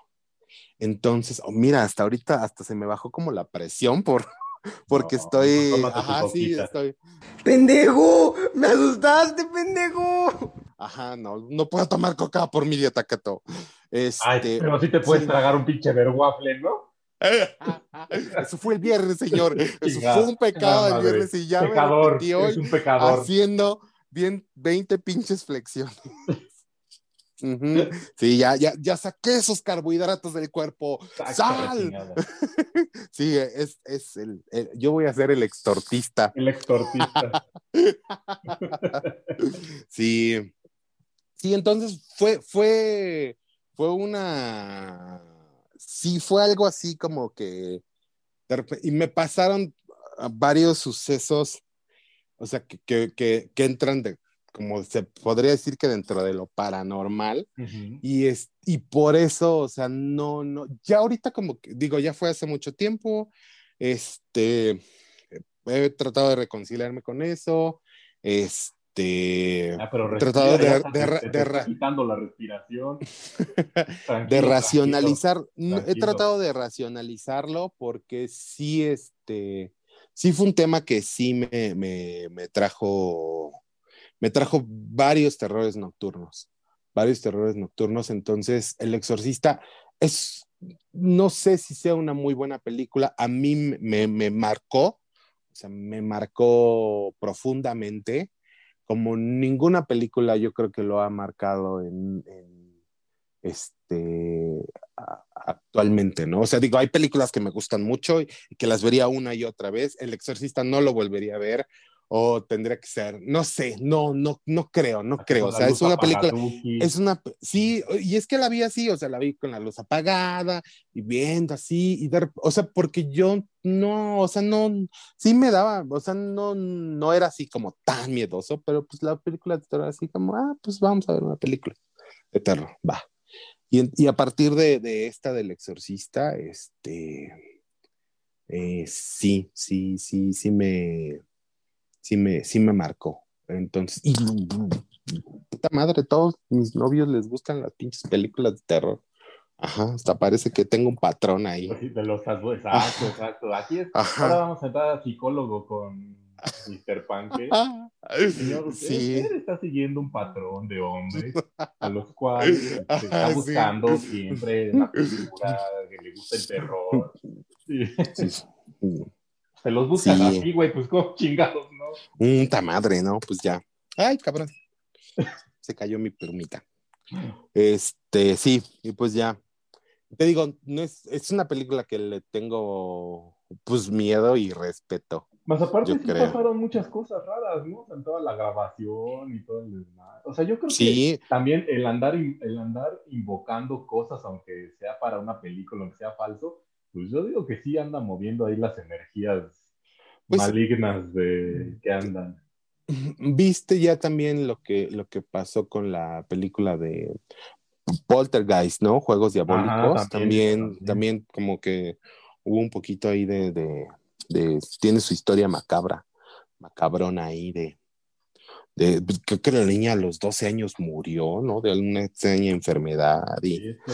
Entonces, oh, mira, hasta ahorita hasta se me bajó como la presión por porque no, estoy, ajá, sí, estoy. Pendejo, me asustaste, pendejo. Ajá, no, no puedo tomar coca por mi dieta keto. Este, Ay, pero sí te puedes sí. tragar un pinche verwaffle, ¿no? Eso fue el viernes, señor. Eso fue un pecado el viernes y ya pecador, me hoy es un pecador. haciendo bien 20 pinches flexiones. Uh -huh. Sí, ya, ya, ya saqué esos carbohidratos del cuerpo. ¡Sal! sí, es, es el, el, yo voy a ser el extortista. El extortista. sí. Sí, entonces fue, fue, fue una. Sí, fue algo así como que. Y me pasaron varios sucesos o sea, que, que, que, que, entran de, como se podría decir que dentro de lo paranormal, uh -huh. y, es, y por eso, o sea, no, no, ya ahorita como que, digo, ya fue hace mucho tiempo, este, he tratado de reconciliarme con eso, este, ah, pero tratado de, de, de, de, de quitando la respiración, de racionalizar, tranquilo, tranquilo. he tratado de racionalizarlo porque sí, este, sí fue un tema que sí me, me, me, trajo, me trajo varios terrores nocturnos, varios terrores nocturnos. Entonces, El Exorcista es, no sé si sea una muy buena película, a mí me, me marcó, o sea, me marcó profundamente, como ninguna película yo creo que lo ha marcado en, en este, actualmente, ¿no? O sea, digo, hay películas que me gustan mucho y que las vería una y otra vez. El Exorcista no lo volvería a ver o tendría que ser, no sé, no, no, no creo, no creo. O sea, es una película, es una, sí, y es que la vi así, o sea, la vi con la luz apagada y viendo así, y de, o sea, porque yo no, o sea, no, sí me daba, o sea, no, no era así como tan miedoso, pero pues la película de terror así como, ah, pues vamos a ver una película de terror, va. Y, y a partir de, de, esta del exorcista, este, eh, sí, sí, sí, sí me, sí me, sí me marcó. Entonces, y puta madre, todos mis novios les gustan las pinches películas de terror. Ajá, hasta parece que tengo un patrón ahí. Pues de los exacto, exacto. Aquí es, ahora vamos a entrar a psicólogo con Mr. Panque. Señor, usted, Sí. usted está siguiendo un patrón de hombres a los cuales se está Sí. buscando siempre la película que le gusta el terror. Sí. Se los buscan Sí. así, güey, pues como chingados, ¿no? Un madre, ¿no? Pues ya. Ay, cabrón. Se cayó mi plumita. Este, sí, y pues ya. Te digo, no es, es una película que le tengo pues miedo y respeto. Más aparte, sí creo. pasaron muchas cosas raras, ¿no? O sea, en toda la grabación y todo el desmadre. O sea, yo creo Sí. que también el andar, el andar invocando cosas, aunque sea para una película, aunque sea falso, pues yo digo que sí anda moviendo ahí las energías Pues- malignas de que andan. ¿Viste ya también lo que, lo que pasó con la película de Poltergeist, ¿no? Juegos diabólicos. también, también, también. también, como que hubo un poquito ahí de, de, de- tiene su historia macabra, macabrona ahí de, de pues, creo que la niña a los 12 años murió, ¿no? De alguna extraña enfermedad. Y, Sí, es que-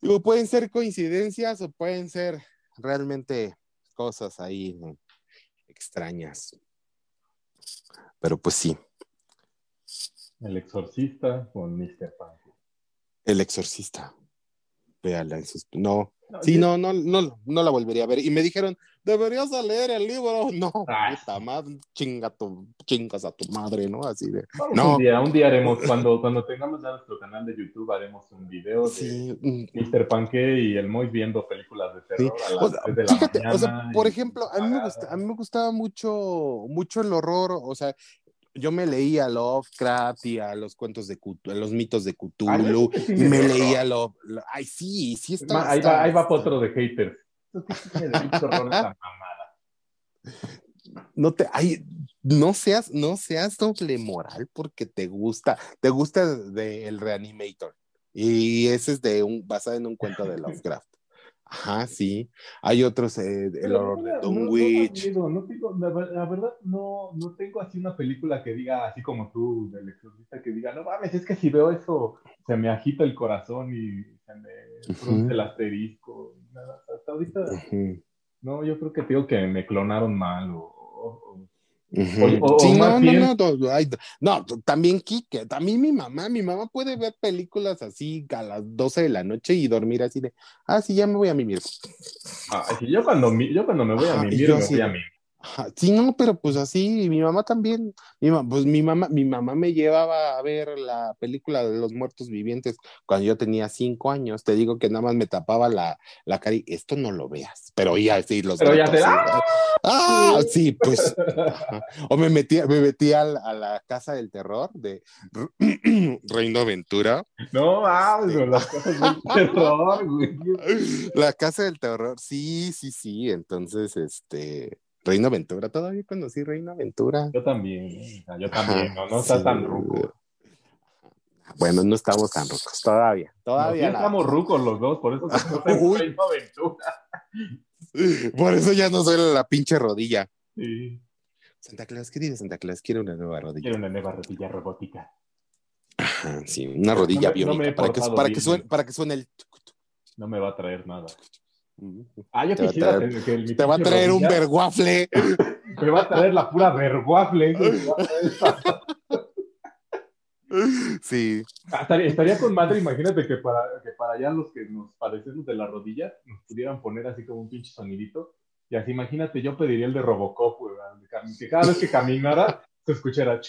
digo, pueden ser coincidencias o pueden ser realmente cosas ahí ¿no? extrañas. Pero pues sí. El exorcista con Mr. Pan. El exorcista. Véala en sus... No, No, sí, yo- no, no, no, no la volvería a ver. Y me dijeron, deberías de leer el libro. No, Ah. puta madre, chinga tu, chingas a tu madre, ¿no? Así de. Vamos No, Un día, un día haremos, cuando, cuando tengamos ya nuestro canal de YouTube, haremos un video de sí. mm, Mr. Panque y el Mois viendo películas de Sí. terror a las O sea, 3 de la fíjate, mañana. o sea, por ejemplo, a mí, me gusta- a mí me gustaba mucho, mucho el horror, o sea, yo me leía a Lovecraft y a los cuentos de Cthulhu, a los mitos de Cthulhu, Ay, sí, me leía lo, lo- ay, sí, sí está. Ma- ahí, está- va, ahí va otro de haters. ¿Esto qué tiene de pinche horror esa mamada? no te, ay, no seas, no seas doble moral porque te gusta, te gusta de el Reanimator. Y ese es de un, basado en un cuento de Lovecraft. Ajá, sí. Hay otros, eh, el Pero horror no, de Dunwich. no no tengo, la, la verdad, no, no tengo así una película que diga, así como tú, del exorcista, que diga, no mames, es que si veo eso, se me agita el corazón y se me frunce Ujú. el asterisco. Nada, hasta ahorita, Ujú, no, yo creo que digo que me clonaron mal o... o- o- ujú. o- o sí, más no, bien- no, no, no, ay, no, también Kike, también mi mamá, mi mamá puede ver películas así a las 12 de la noche y dormir así de, ah, sí, ya me voy a mimir. Ah, sí, yo, cuando, yo cuando me voy a mimir, me voy a mimir. Sí, no, pero pues así, y mi mamá también, mi pues mi mamá, mi mamá me llevaba a ver la película de los muertos vivientes cuando yo tenía cinco años, te digo que nada más me tapaba la, la cara y esto no lo veas, pero ya sí, los Pero ya te- sí. Ah, sí, pues, ajá. o me metía, me metía al- a la casa del terror de Reino Aventura, No, ah, las cosas del terror, güey. la casa del terror, sí, sí, sí, entonces, este, Reino Aventura, todavía conocí Reino Aventura. Yo también, ¿eh? Yo también, no, no está sí. tan ruco. Bueno, no estamos tan rucos todavía. No, Todavía la- estamos rucos los dos, por eso. Reino Aventura. Por eso ya no soy la pinche rodilla. Sí, Santa Claus, querida Santa Claus, quiero una nueva rodilla. quiero una nueva rodilla robótica. Ajá, sí, una rodilla No no para, que, para, que suene, para que suene el. No me va a traer nada. Ah, yo Te va a quisiera traer- que el- mi Te va a pinche traer un verguafle. Me va a traer la pura verguafle. Sí. Ah, Estaría, estaría con madre, imagínate que para, que para allá los que nos padecemos de la rodilla nos pudieran poner así como un pinche sonidito. Y así, imagínate, yo pediría el de Robocop, cam- que cada vez que caminara se escuchara.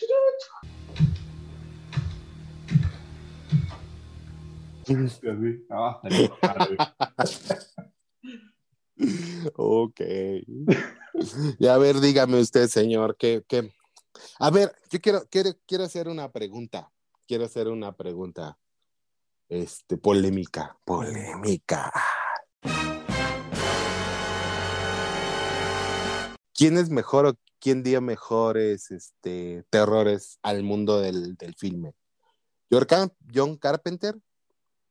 Así, ah, estaría con madre. Ok. Y a ver, dígame usted, señor, que, que... A ver, yo quiero, quiero, quiero hacer una pregunta. Quiero hacer una pregunta. Este, polémica. Polémica. ¿Quién es mejor o quién dio mejores este, terrores al mundo del, del filme? ¿John Car- ¿John Carpenter,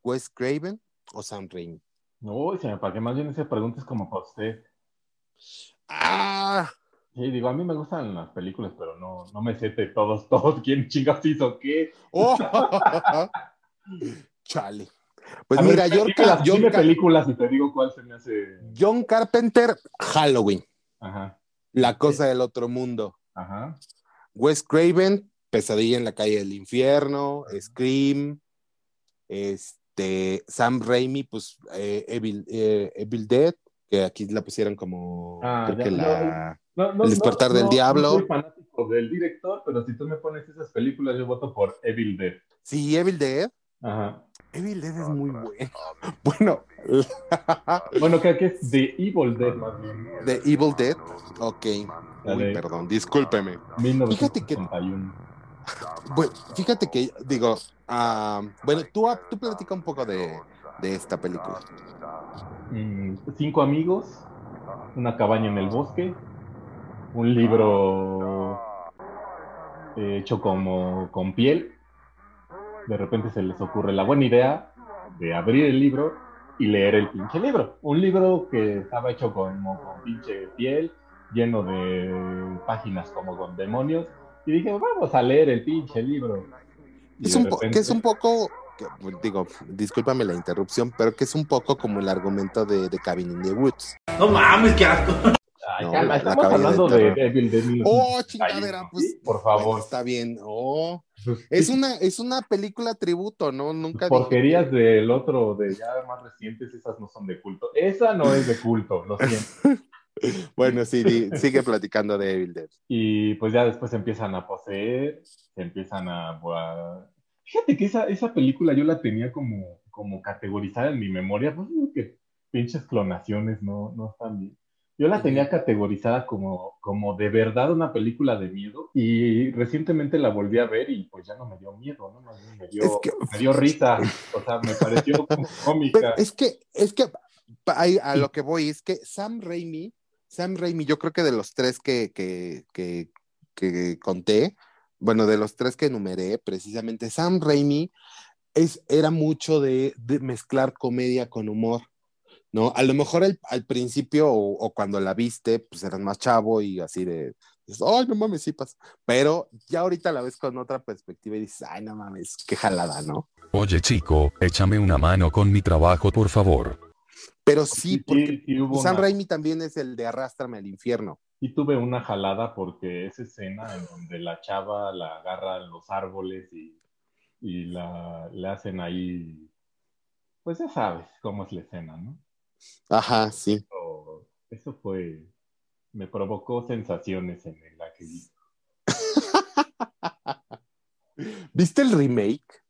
Wes Craven o Sam Raimi? No, se me para que más bien esa pregunta es como para usted. Ah, Sí, digo, a mí me gustan las películas, pero no, no me sé de todos, todos, quién chingas hizo qué. oh. Chale. Pues A mira, John, John películas y te digo cuál se me hace. John Carpenter, Halloween, Ajá, La cosa del otro mundo. ajá. Wes Craven, Pesadilla en la calle del infierno, Scream, este, Sam Raimi, pues eh, Evil, eh, Evil Dead, que aquí la pusieron como Ah, creo ya, que no, la No, no, El despertar no, del no, diablo. No soy fanático del director, pero si tú me pones esas películas, yo voto por Evil Dead. Sí, Evil Dead. Ajá. Evil Dead es muy bueno. Bueno, Bueno, creo que es The Evil Dead más bien. de Evil Dead. Ok. Uy, de- perdón, discúlpeme. Fíjate que 1961. Bueno, fíjate que, digo, ah, bueno, tú, tú platica un poco de, de esta película. Mm, cinco amigos, una cabaña en el bosque, un libro eh, hecho como con piel. De repente se les ocurre la buena idea de abrir el libro y leer el pinche libro. Un libro que estaba hecho como con pinche piel, lleno de páginas como con demonios. Y dije, vamos a leer el pinche libro. Y Es de un repente- que es un poco, que, bueno, digo, discúlpame la interrupción, pero que es un poco como el argumento de, de Cabin in the Woods. No mames, qué asco. Ay, No, calma, estamos hablando de. Evil Dead Oh, 1961, chingadera, pues. ¿sí? Por Bueno, favor. está bien. Oh, es una, es una película tributo, ¿no? Nunca Porquerías que- del otro, de ya más recientes, esas no son de culto. Esa no es de culto, lo siento. Bueno, sí, di- sigue platicando de Evil Dead. Y pues ya después se empiezan a poseer, se empiezan a... a- Fíjate que esa, esa película yo la tenía como, como categorizada en mi memoria, pues digo que pinches clonaciones no, no están bien. Yo la tenía categorizada como, como de verdad una película de miedo y recientemente la volví a ver y pues ya no me dio miedo, ¿no? Más bien Me dio, Es que- me dio risa, o sea, me pareció Pero cómica. es que, es que a lo que voy es que Sam Raimi, Sam Raimi, yo creo que de los tres que, que, que, conté, bueno, de los tres que enumeré, precisamente Sam Raimi es, era mucho de, mezclar comedia con humor, ¿no? A lo mejor al, al principio o, cuando la viste, pues eras más chavo y así de, ay, no mames, sí pasa. Pero ya ahorita la ves con otra perspectiva y dices, ay, no mames, qué jalada, ¿no? Oye chico, échame una mano con mi trabajo por favor. Pero sí, porque Sí, sí hubo Sam una- Raimi también es el de Arrástrame al infierno. Sí tuve una jalada porque esa escena en donde la chava la agarra en los árboles y, y la, le hacen ahí, pues ya sabes cómo es la escena, ¿no? Ajá, sí. Eso, eso fue, me provocó sensaciones en el aquel. ¿Viste el remake?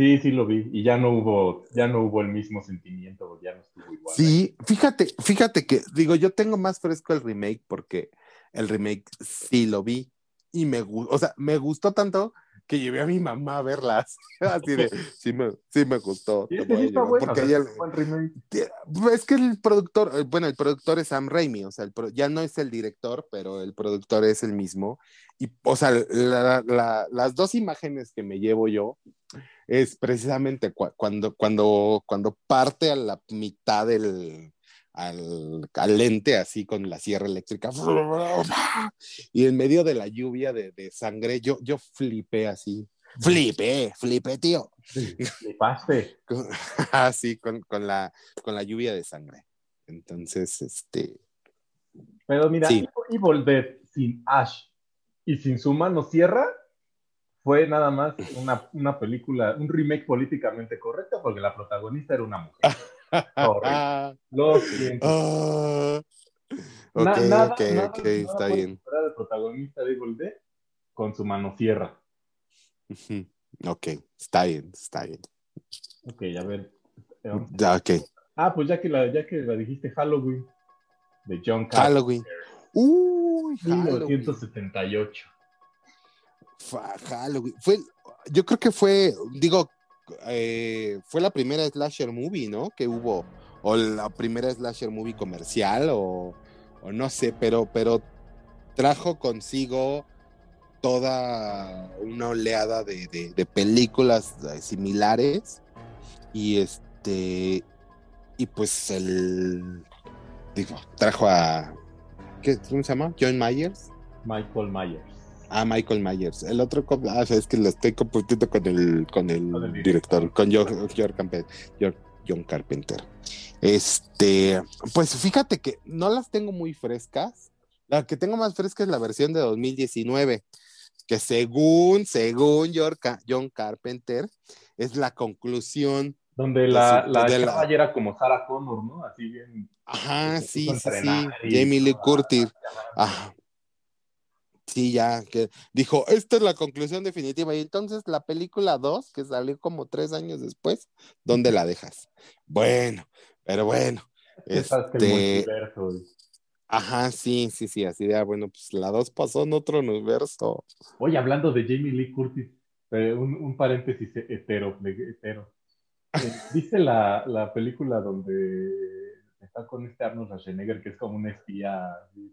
Sí, sí lo vi y ya no hubo, ya no hubo el mismo sentimiento, ya no estuvo igual. Sí, fíjate, fíjate que, digo, yo tengo más fresco el remake porque el remake sí lo vi y me gustó, o sea, me gustó tanto que llevé a mi mamá a verlas. Así de, sí me, sí me gustó. Sí, te es que voy a sí está llevar", bueno, porque o sea, ella- es un buen remake. es que el productor, eh, bueno, el productor es Sam Raimi, o sea, el pro- ya no es el director, pero el productor es el mismo. Y, o sea, la- la- las dos imágenes que me llevo yo es precisamente cua- cuando, cuando, cuando parte a la mitad del al, al lente así con la sierra eléctrica y en medio de la lluvia de, de sangre yo, yo flipé así flipé, flipé tío Flipaste. Así con, con la, con la lluvia de sangre entonces este Pero mira, Sí. Evil Dead sin Ash y sin su mano sierra fue nada más una, una película, un remake políticamente correcto porque la protagonista era una mujer. Lo siento. Ah, ok, Na- nada- ok, nada- ok, nada está bien. superar al protagonista de Evil Dead con su mano sierra. Ok, está bien, está bien. Ok, a ver. eh, Ya, ok. Ah, pues ya que la, ya que la dijiste Halloween de John Carpenter. Halloween. Uy, Halloween. 1978. Fue, yo creo que fue, digo, eh, fue la primera slasher movie, ¿no? Que hubo, o la primera slasher movie comercial, o, no sé, pero, pero trajo consigo toda una oleada de, de- de películas eh, similares y este y pues el digo trajo a ¿qué, ¿cómo se llama? John Myers. Michael Myers. Ah, Michael Myers. El otro, ah, es que lo estoy confundiendo con el, con el, Con el director, con John, John Carpenter. John- Carpenter. Este, pues fíjate que no las tengo muy frescas. La que tengo más fresca es la versión de 2019, que según, según John Ca- John Carpenter, es la conclusión. Donde la, la de la- era como Sarah Connor, ¿no? Así bien. Ajá, se sí, sí, sí. Jamie Lee Curtis. Ajá. Sí, ya, que dijo, esta es la conclusión definitiva. Y entonces la película 2, que salió como tres años después, ¿dónde la dejas? Bueno, pero bueno. Este, ajá, sí, sí, sí, así de, ah, bueno, pues la 2 pasó en otro universo. Oye, hablando de Jamie Lee Curtis, eh, un, un paréntesis hetero, hetero. Eh, ¿Viste la, la película donde está con este Arnold Schwarzenegger, que es como un espía?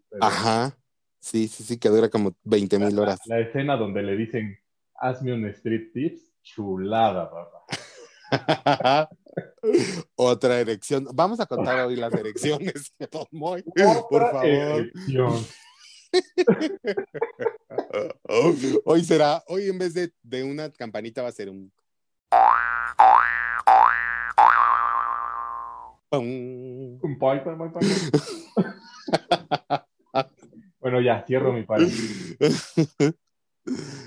pero- Ajá, sí, sí, sí, que dura como 20 mil horas. La escena donde le dicen, hazme un street tips, chulada, papá. Otra erección. Vamos a contar hoy las erecciones de Don Moy, por favor. erección. Hoy será, hoy en vez de, de una campanita va a ser un. Un. Bueno, ya, cierro mi paréntesis.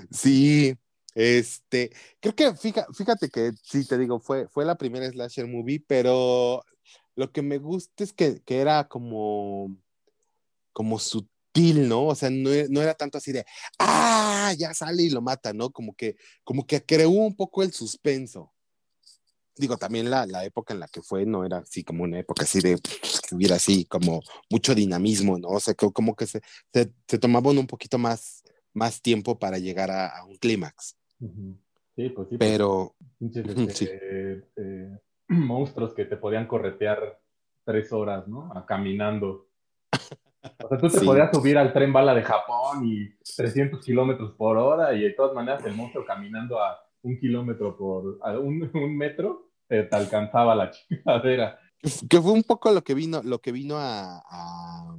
Sí, este, creo que fíjate, que sí te digo, fue, fue la primera slasher movie, pero lo que me gusta es que, que era como, como sutil, ¿no? O sea, no, no era tanto así de, ah, ya sale y lo mata, ¿no? Como que, como que creó un poco el suspenso. Digo, también la, la época en la que fue no era así como una época así de que hubiera así como mucho dinamismo, ¿no? O sea, que- como que se, se, se tomaban un poquito más, más tiempo para llegar a, a un clímax. Sí, pues sí. Pero, Pinches, Ujú, este, sí. eh, eh, monstruos que te podían corretear tres horas, ¿no? A caminando. O sea, tú te Sí. podías subir al tren bala de Japón y 300 kilómetros por hora y de todas maneras el monstruo caminando a un kilómetro por, un, un metro, te, te alcanzaba la chingadera. que fue un poco lo que vino, lo que vino a, a,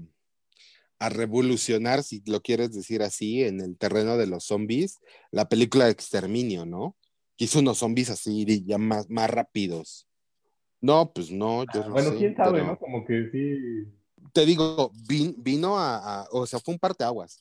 a revolucionar, si lo quieres decir así, en el terreno de los zombies, la película de Exterminio, ¿no? Que hizo unos zombies así ya más, más rápidos. No, pues no, yo no Bueno, sé, quién sabe, pero- ¿no? Como que sí. te digo, vin- vino a, a- o sea, fue un parteaguas.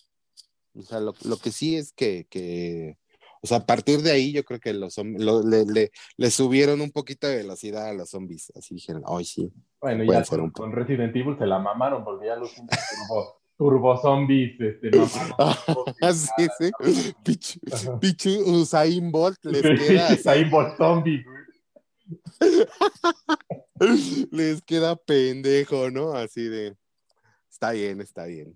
O sea, lo, lo que sí es que, que, o sea, a partir de ahí yo creo que los lo- le, le- le subieron un poquito de velocidad a los zombies. Así dijeron, ay, sí. Bueno, ya con, un con Resident Evil se la mamaron porque ya los turbo, turbo zombies, este, mamaron. sí, sí. Pichu. Pichu Usain Bolt les queda Usain Bolt zombie, güey. les queda pendejo, ¿no? Así de, está bien, está bien.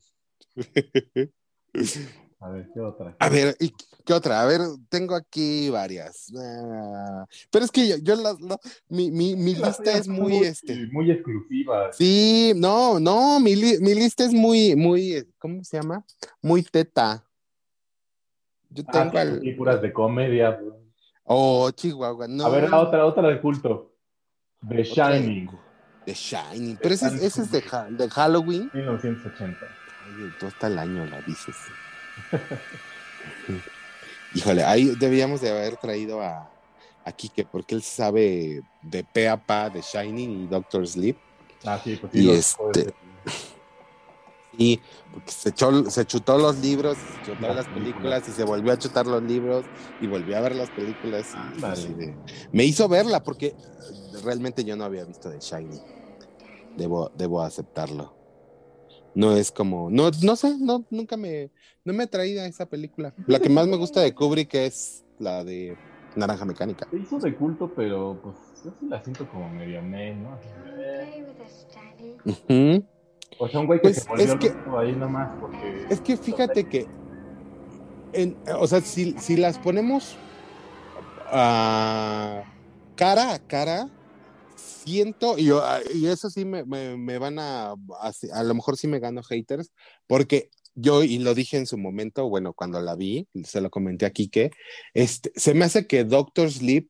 A ver, ¿qué otra? A ver, ¿y qué otra? A ver, tengo aquí varias. Ah, pero es que yo, yo las- la- mi, mi, mi lista es son muy, este. Muy exclusivas. Sí, no, no, mi, li- mi lista es muy, muy, ¿cómo se llama? Muy teta. Yo Ah, tengo al. puras de comedia. Oh, Chihuahua, no. A ver, la otra, otra de culto. The Shining, The Shining. Pero ese, es- ese es de, de Halloween. 1980. Oye, todo está el año, la dices. Híjole, ahí debíamos de haber traído a, a Kike, porque él sabe de pe a pa de Shining y Doctor Sleep. Ah, sí, pues sí. Y este, y porque se, echó- se chutó los libros, se chutó Las las películas y se volvió a chutar los libros y volvió a ver las películas. y- de- me hizo verla porque realmente yo no había visto de Shining. Debo, debo aceptarlo. No es como, no, no sé, no, nunca me, no me ha traído a esa película. La que más me gusta de Kubrick es la de Naranja Mecánica. Se hizo de culto, pero pues yo sí la siento como medio meh, ¿no? De, eh. Ujú. O sea, un güey que Pues, se volvió es que- ahí nomás porque... Es que fíjate que, en- o sea, si, si las ponemos ah, cara a cara, siento, y, yo- y eso sí me, me- van a, a, a lo mejor sí me gano haters, porque yo, y lo dije en su momento, bueno, cuando la vi, se lo comenté a Kike, este, se me hace que Doctor Sleep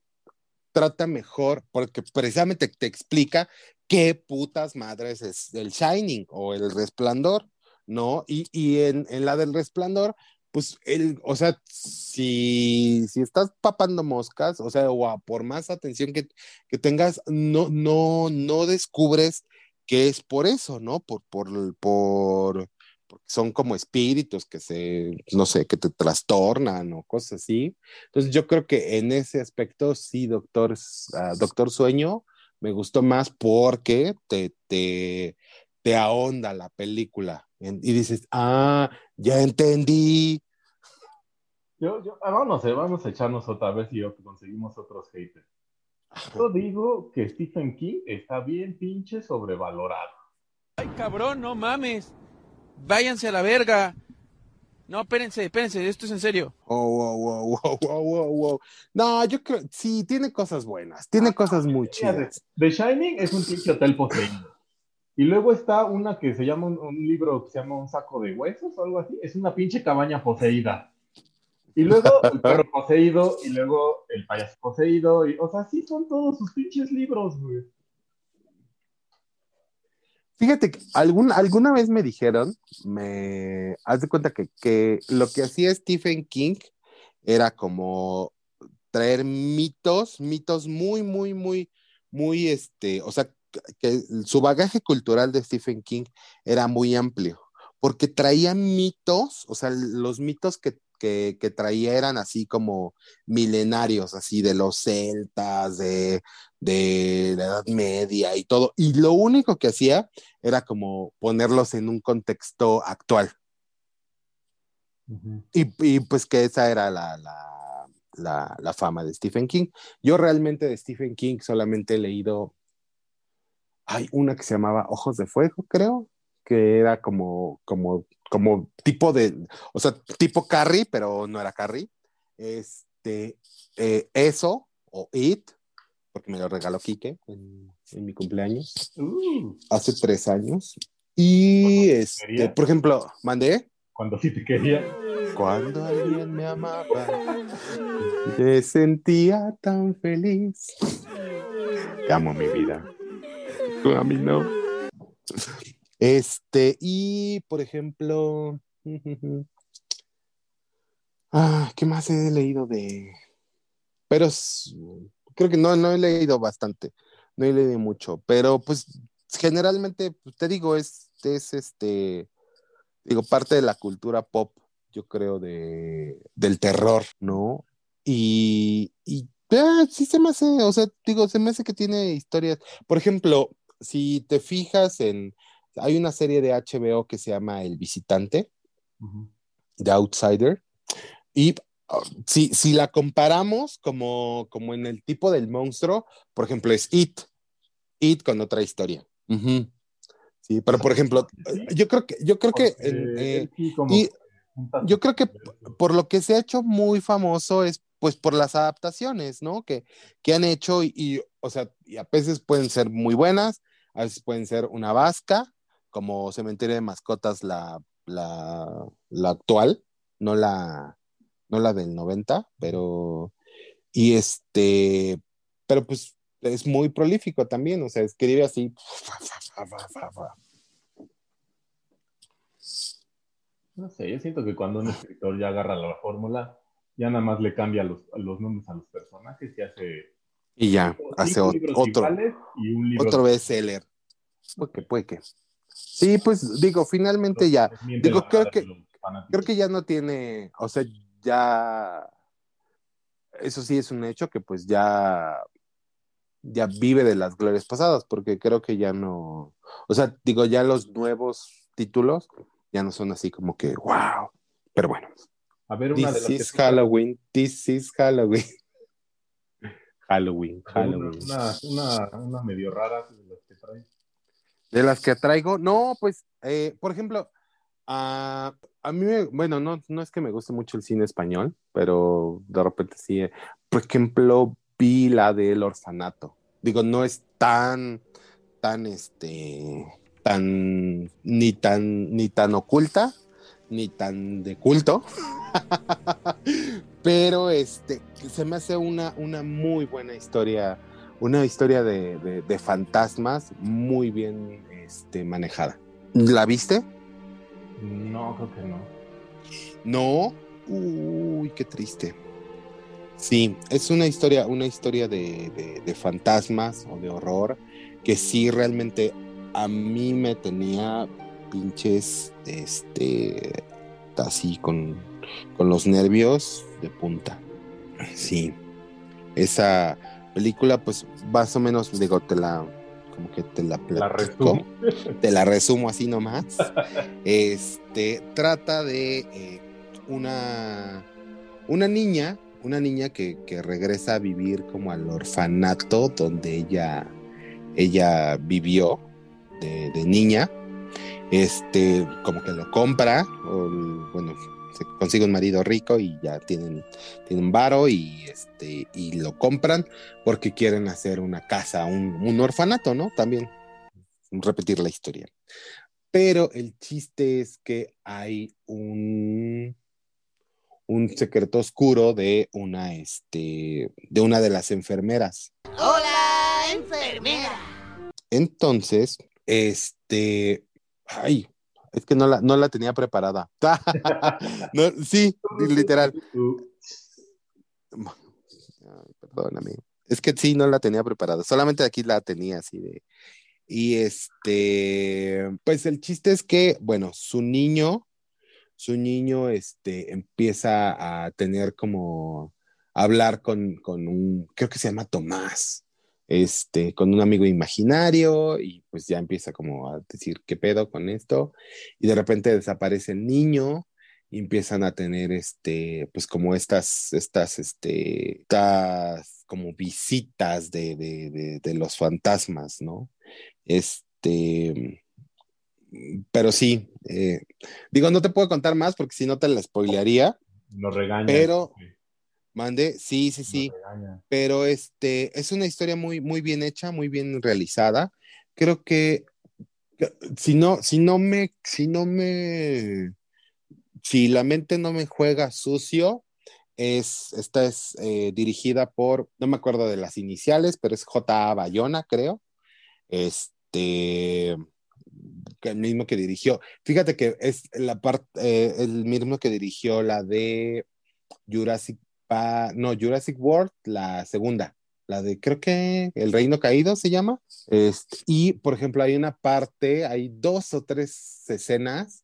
trata mejor, porque precisamente te explica qué putas madres es el Shining o el Resplandor. ¿no? Y, y en, en la del resplandor, pues él, o sea, si, si estás papando moscas, o sea, o por más atención que, que tengas, no, no, no descubres que es por eso, ¿no? Por, por, por, porque son como espíritus que se, no sé, que te trastornan o cosas así. Entonces yo creo que en ese aspecto sí, Doctor, ah, Doctor Sueño me gustó más porque te, te, te ahonda la película y dices, ah, ya entendí. Yo, yo, ah, vamos, a, vamos a echarnos otra vez y conseguimos otros haters. Yo digo que Stephen King está bien pinche sobrevalorado. Ay, cabrón, no mames. Váyanse a la verga. No, espérense, espérense, esto es en serio. Oh, wow, wow, wow, wow, wow, wow. No, yo creo, sí, tiene cosas buenas, tiene cosas muy chidas. The Shining es un pinche hotel poseído. Y luego está una que se llama un, un libro que se llama Un saco de huesos o algo así. Es una pinche cabaña poseída. Y luego el perro poseído, y luego el payaso poseído. Y, o sea, sí son todos sus pinches libros, güey. Fíjate que algún, alguna vez me dijeron, me haz de cuenta que, que lo que hacía Stephen King era como traer mitos, mitos muy, muy, muy, muy, este, o sea, que su bagaje cultural de Stephen King era muy amplio, porque traía mitos, o sea, los mitos que, que, que traía eran así como milenarios, así de los celtas, de, de la Edad Media y todo, y lo único que hacía era como ponerlos en un contexto actual. Y, y, pues que esa era la, la, la, la, fama de Stephen King. Yo realmente de Stephen King solamente he leído, hay una que se llamaba Ojos de Fuego, creo, que era como, como, como tipo de, o sea, tipo Carrie, pero no era Carrie. Este, eh, eso, o It, porque me lo regaló Quique en, en mi cumpleaños, uh. hace tres años. Y, este, por ejemplo, mandé. Cuando sí te quería. Cuando alguien me amaba, me sentía tan feliz. Te amo mi vida. Tú a mí no. Este, y por ejemplo, ah, ¿qué más he leído de? Pero creo que no, no he leído bastante, no he leído mucho, pero pues generalmente, pues, te digo, es, es este, digo, parte de la cultura pop, yo creo, de, del terror, ¿no? Y, y ah, sí se me hace, o sea, digo, se me hace que tiene historias, por ejemplo, si te fijas en, hay una serie de HBO que se llama El Visitante, uh -huh. The Outsider, y uh, si, si, la comparamos como, como en el tipo del monstruo, por ejemplo, es It, It con otra historia. Uh -huh. Sí, pero por ejemplo, yo creo que, yo creo que, eh, y yo creo que por lo que se ha hecho muy famoso es pues por las adaptaciones, ¿no? Que, que han hecho y, y, o sea, y a veces pueden ser muy buenas, a veces pueden ser una vasca, como Cementerio de Mascotas, la, la, la actual, no la, no la del 90, pero, y este, pero pues es muy prolífico también, o sea, escribe así. No sé, yo siento que cuando un escritor ya agarra la fórmula, ya nada más le cambia los, los nombres a los personajes y hace... Y ya, hace otro, otro, y un libro otro bestseller. Puede que, puede que. Sí, pues digo, finalmente ya, digo, creo que, creo que ya no tiene, o sea, ya, eso sí es un hecho que pues ya, ya vive de las glorias pasadas, porque creo que ya no, o sea, digo, ya los nuevos títulos ya no son así como que, wow, pero bueno. A ver, una this de is Halloween, this is Halloween. Halloween, Halloween. Una, una, una medio rara de las que trae. De las que traigo, no, pues, eh, por ejemplo, uh, a mí, bueno, no, no es que me guste mucho el cine español, pero de repente sí. Eh, por ejemplo, vi la del orfanato. Digo, no es tan, tan, este, tan, ni tan, ni tan oculta, ni tan de culto. pero este, se me hace una, una muy buena historia una historia de, de, de, fantasmas muy bien este, manejada. ¿La viste? No, creo que no. No, uy, qué triste. Sí, es una historia, una historia de, de- de fantasmas o de horror que sí realmente a mí me tenía pinches, este, así con, con los nervios de punta. Sí, esa película, pues más o menos, digo, te la, como que te la platico, te la resumo así nomás. Este trata de eh, una, una niña, una niña que, que regresa a vivir como al orfanato donde ella, ella vivió de, de niña. Este, como que lo compra, o bueno, se consigue un marido rico y ya tienen, tienen varo y este, y lo compran porque quieren hacer una casa, un, un orfanato, ¿no? También repetir la historia. Pero el chiste es que hay un, un secreto oscuro de una, este, de una de las enfermeras. Hola, enfermera. Entonces, este, ay, es que no la, no la tenía preparada. No, sí, literal. Ay, perdóname. Es que sí, no la tenía preparada. Solamente aquí la tenía así de. Y este, pues el chiste es que, bueno, su niño, su niño, este, empieza a tener como hablar con, con un, creo que se llama Tomás, este, con un amigo imaginario y pues ya empieza como a decir qué pedo con esto y de repente desaparece el niño y empiezan a tener este, pues como estas, estas, este, estas como visitas de, de, de, de los fantasmas, ¿no? Este, pero sí, eh, digo, no te puedo contar más porque si no te la spoilearía, Nos regaña. pero, mande, sí, sí, sí, pero este, es una historia muy, muy bien hecha, muy bien realizada. Creo que si no, si no me, si no me, si la mente no me juega sucio, es, esta es eh, dirigida por, no me acuerdo de las iniciales, pero es J.A. Bayona, creo. Este, el mismo que dirigió. Fíjate que es la parte, el mismo que dirigió la de Jurassic No, Jurassic World, la segunda, la de creo que El Reino Caído se llama. Este, y por ejemplo, hay una parte, hay dos o tres escenas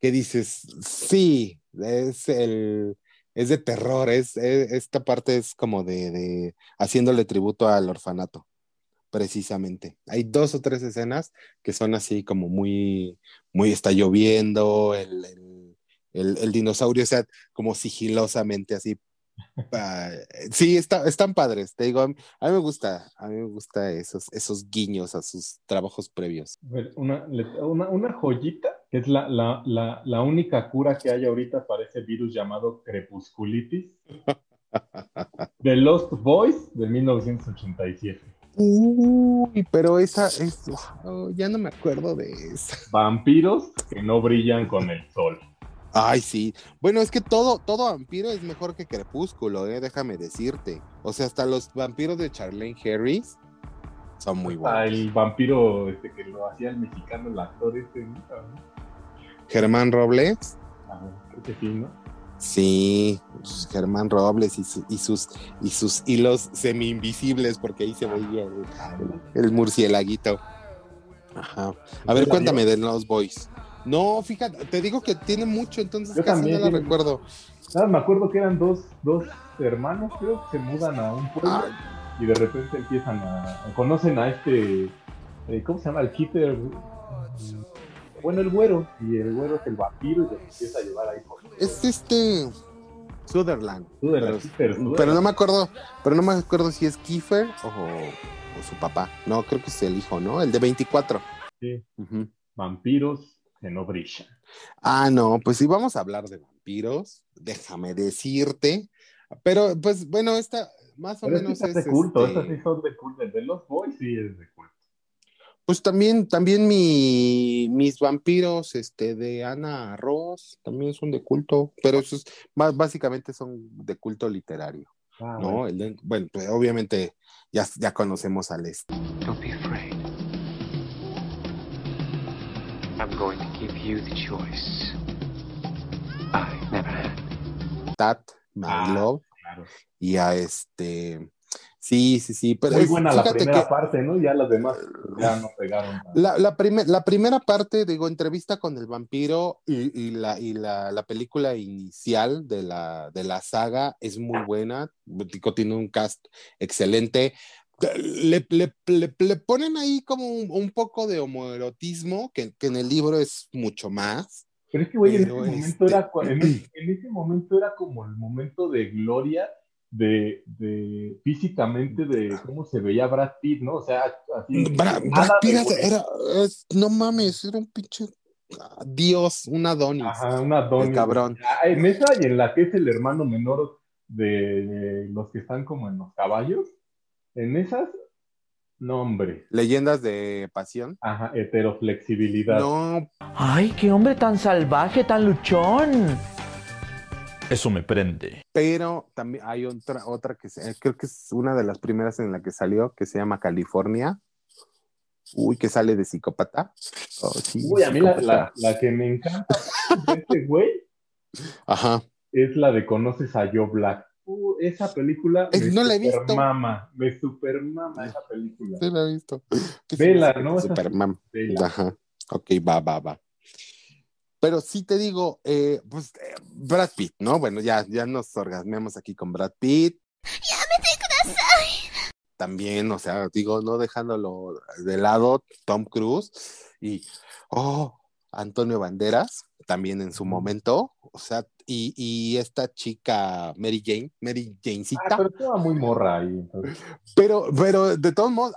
que dices, sí, es el es de terror, es, es- esta parte es como de, de haciéndole tributo al orfanato, precisamente. Hay dos o tres escenas que son así como muy, muy está lloviendo, el, el, el- el dinosaurio, o sea, como sigilosamente así. Pa- sí, está, están padres, te digo, a mí, a mí me gusta, a mí me gusta esos, esos guiños a sus trabajos previos. Una, una, una joyita, que es la, la, la, la única cura que hay ahorita para ese virus llamado crepusculitis. The Lost Boys de 1987. Uy, pero esa es, ya no me acuerdo de esa. Vampiros que no brillan con el sol. Ay, sí. Bueno, es que todo, todo vampiro es mejor que Crepúsculo, eh, déjame decirte. O sea, hasta los vampiros de Charlene Harris son muy Ah, buenos. el vampiro este, que lo hacía el mexicano, el actor este, ¿no? Germán Robles, A ver, creo que sí, ¿no? sí, Germán Robles y, su- y sus, y sus hilos semi-invisibles, porque ahí se veía el, el murcielaguito. Ajá. A ver, cuéntame de los boys. No, fíjate, te digo que tiene mucho, entonces Yo casi también no la recuerdo. Nada, me acuerdo que eran dos, dos hermanos, creo, que se mudan a un pueblo y de repente empiezan a. conocen a este. eh, ¿Cómo se llama? El Keeper. Bueno, el güero. Y el güero es el vampiro y los empieza a llevar ahí por. Es este Sutherland. Sutherland, pero, Kiefer Sutherland. pero no me acuerdo, pero no me acuerdo si es Kiefer o, o su papá. No, creo que es el hijo, ¿no? El de 24. Sí. Vampiros que no brillan. Ah, no, pues sí, vamos a hablar de vampiros, déjame decirte. Pero, pues, bueno, esta más o Pero menos estas es. de culto, este, estas sí son de culto. El de los boys sí es de culto. Pues también, también mi, mis vampiros, este, de Ana Ross, también son de culto, pero esos más básicamente son de culto literario, Ah, ¿no? bueno. El de- bueno, pues obviamente ya, ya conocemos al este. Don't be afraid. I'm going to give you the choice. I never had. Tat, My Ah, Love, claro. y a este. Sí, sí, sí. Pero Muy buena la primera que- parte, ¿no? Ya las demás ya no pegaron. La, la, primer- la primera parte, digo, entrevista con el vampiro y, y la, y la, la película inicial de la, de la saga es muy buena. Tiene un cast excelente. Le, le- le- le ponen ahí como un, un poco de homoerotismo, que, que en el libro es mucho más. Pero es que, güey, en ese, Pero momento este- era, en, ese, en ese momento era como el momento de gloria de, de físicamente de cómo se veía Brad Pitt, ¿no? O sea, así. Bra- Brad de Pitt güey. era, es- no mames, era un pinche ah, dios, un Adonis. Ajá, un Adonis. El cabrón. Ah, En esa y en la que es el hermano menor de, de los que están como en los caballos, en esas, no, hombre. Leyendas de pasión. Ajá, heteroflexibilidad. No, Ay, qué hombre tan salvaje, tan luchón. Eso me prende. pero también hay otra, otra que se- creo que es una de las primeras en la que salió, que se llama California. Uy, que sale de psicópata. Oh, sí, Uy, a mí la, la que me encanta de este güey Ajá. es la de Conoces a Joe Black. Uh, esa película Eh, me no la he visto. supermama, me supermama esa película. Sí, la he visto. Vela, ¿no? Esa- Superman. Vela. Ajá. Ok, va, va, va. Pero sí te digo, eh, pues eh, Brad Pitt, ¿no? Bueno, ya, ya nos orgasmeamos aquí con Brad Pitt. También, o sea, digo, no dejándolo de lado, Tom Cruise y, oh, Antonio Banderas, también en su momento, o sea, y, y esta chica Mary Jane, Mary Janecita. Ah, pero estaba muy morra ahí. entonces. Pero, pero de todos modos,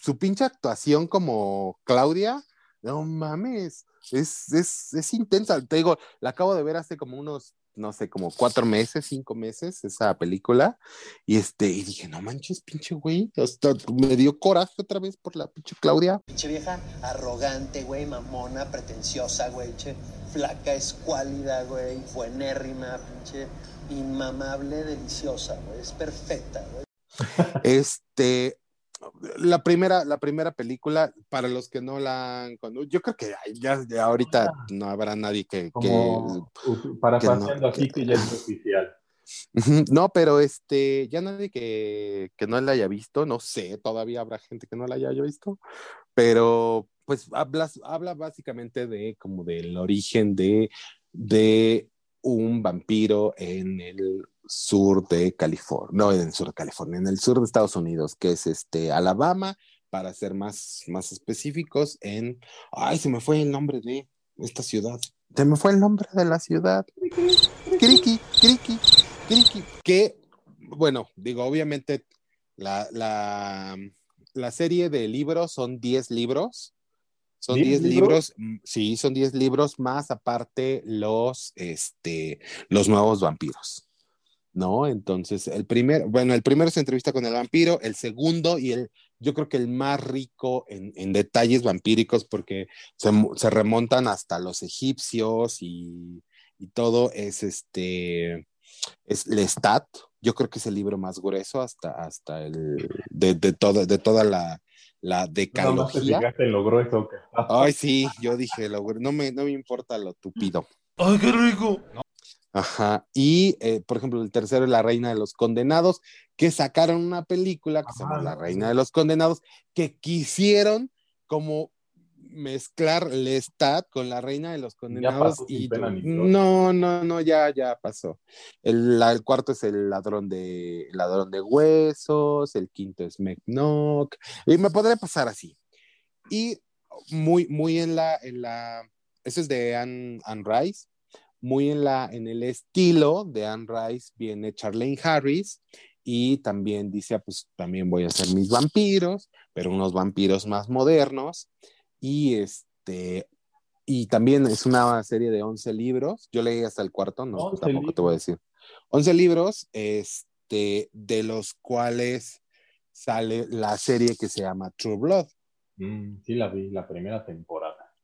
su pinche actuación como Claudia, no mames, es, es, es intensa. Te digo, la acabo de ver hace como unos, no sé, como cuatro meses, cinco meses, esa película, y este, y dije, no manches, pinche güey, hasta me dio coraje otra vez por la pinche Claudia. Pinche vieja arrogante, güey, mamona, pretenciosa, güey, che, flaca, escuálida, güey, buenérrima, pinche, inmamable, deliciosa, güey, es perfecta, güey. Este, la primera, la primera película, para los que no la han, yo creo que ya, ya ahorita no habrá nadie que, que- Como uh, parafraseando aquí que ya es oficial. No, pero este, ya nadie que, que no la haya visto, no sé, todavía habrá gente que no la haya visto, pero pues hablas, habla básicamente de como del origen de, de un vampiro en el sur de California, no en el sur de California, en el sur de Estados Unidos, que es este Alabama, para ser más, más específicos, en, ay, se me fue el nombre de esta ciudad, se me fue el nombre de la ciudad, Criki, Criki, Criki, que, bueno, digo, obviamente la, la, la serie de libros son 10 libros, son ¿Diez 10 libros? libros, mm, sí, son 10 libros, más aparte los, este, los nuevos vampiros. ¿No? Entonces, el primer, bueno, el primero se entrevista con el vampiro, el segundo y el, yo creo que el más rico en, en detalles vampíricos, porque se, se remontan hasta los egipcios y, y todo, es este, es Lestat. Yo creo que es el libro más grueso hasta, hasta el, de, de, todo, de toda la, la te decalogía. fijaste en lo grueso que. Ay, sí, yo dije, lo- no, me, no me importa lo tupido. ¡Ay, qué rico! Ajá. Y, eh, por ejemplo, el tercero es La Reina de los Condenados, que sacaron una película que se llama La Reina de los Condenados, que quisieron como mezclar Lestat con La Reina de los Condenados. y no, no, no, ya, ya pasó. El, la- el cuarto es el ladrón de, ladrón de huesos, el quinto es McNock, y me podré pasar así. Y muy, muy en la, en la, eso es de Anne, Anne Rice, muy en la, en el estilo de Anne Rice viene Charlene Harris y también dice, ah, pues también voy a hacer mis vampiros, pero unos vampiros más modernos y este, y también es una serie de 11 libros, yo leí hasta el cuarto, no, 11 tampoco te voy a decir, 11 libros, este, de los cuales sale la serie que se llama True Blood. Mm, sí, la vi, la primera temporada.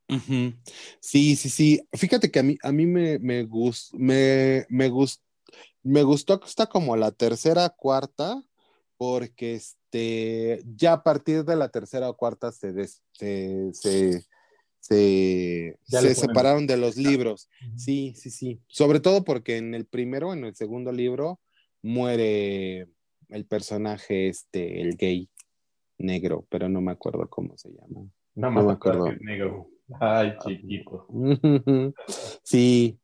Ujú. Sí, sí, sí. Fíjate que a mí, a mí me, me, gus- me, me, gus- me gustó hasta como la tercera, cuarta, porque este, ya a partir de la tercera o cuarta se, des- se, se, separaron de los libros. Sí, sí, sí. Sobre todo porque en el primero, en el segundo libro, muere el personaje este, el gay negro, pero no me acuerdo cómo se llama. No más me acuerdo que negro. Ay, chiquito. Sí,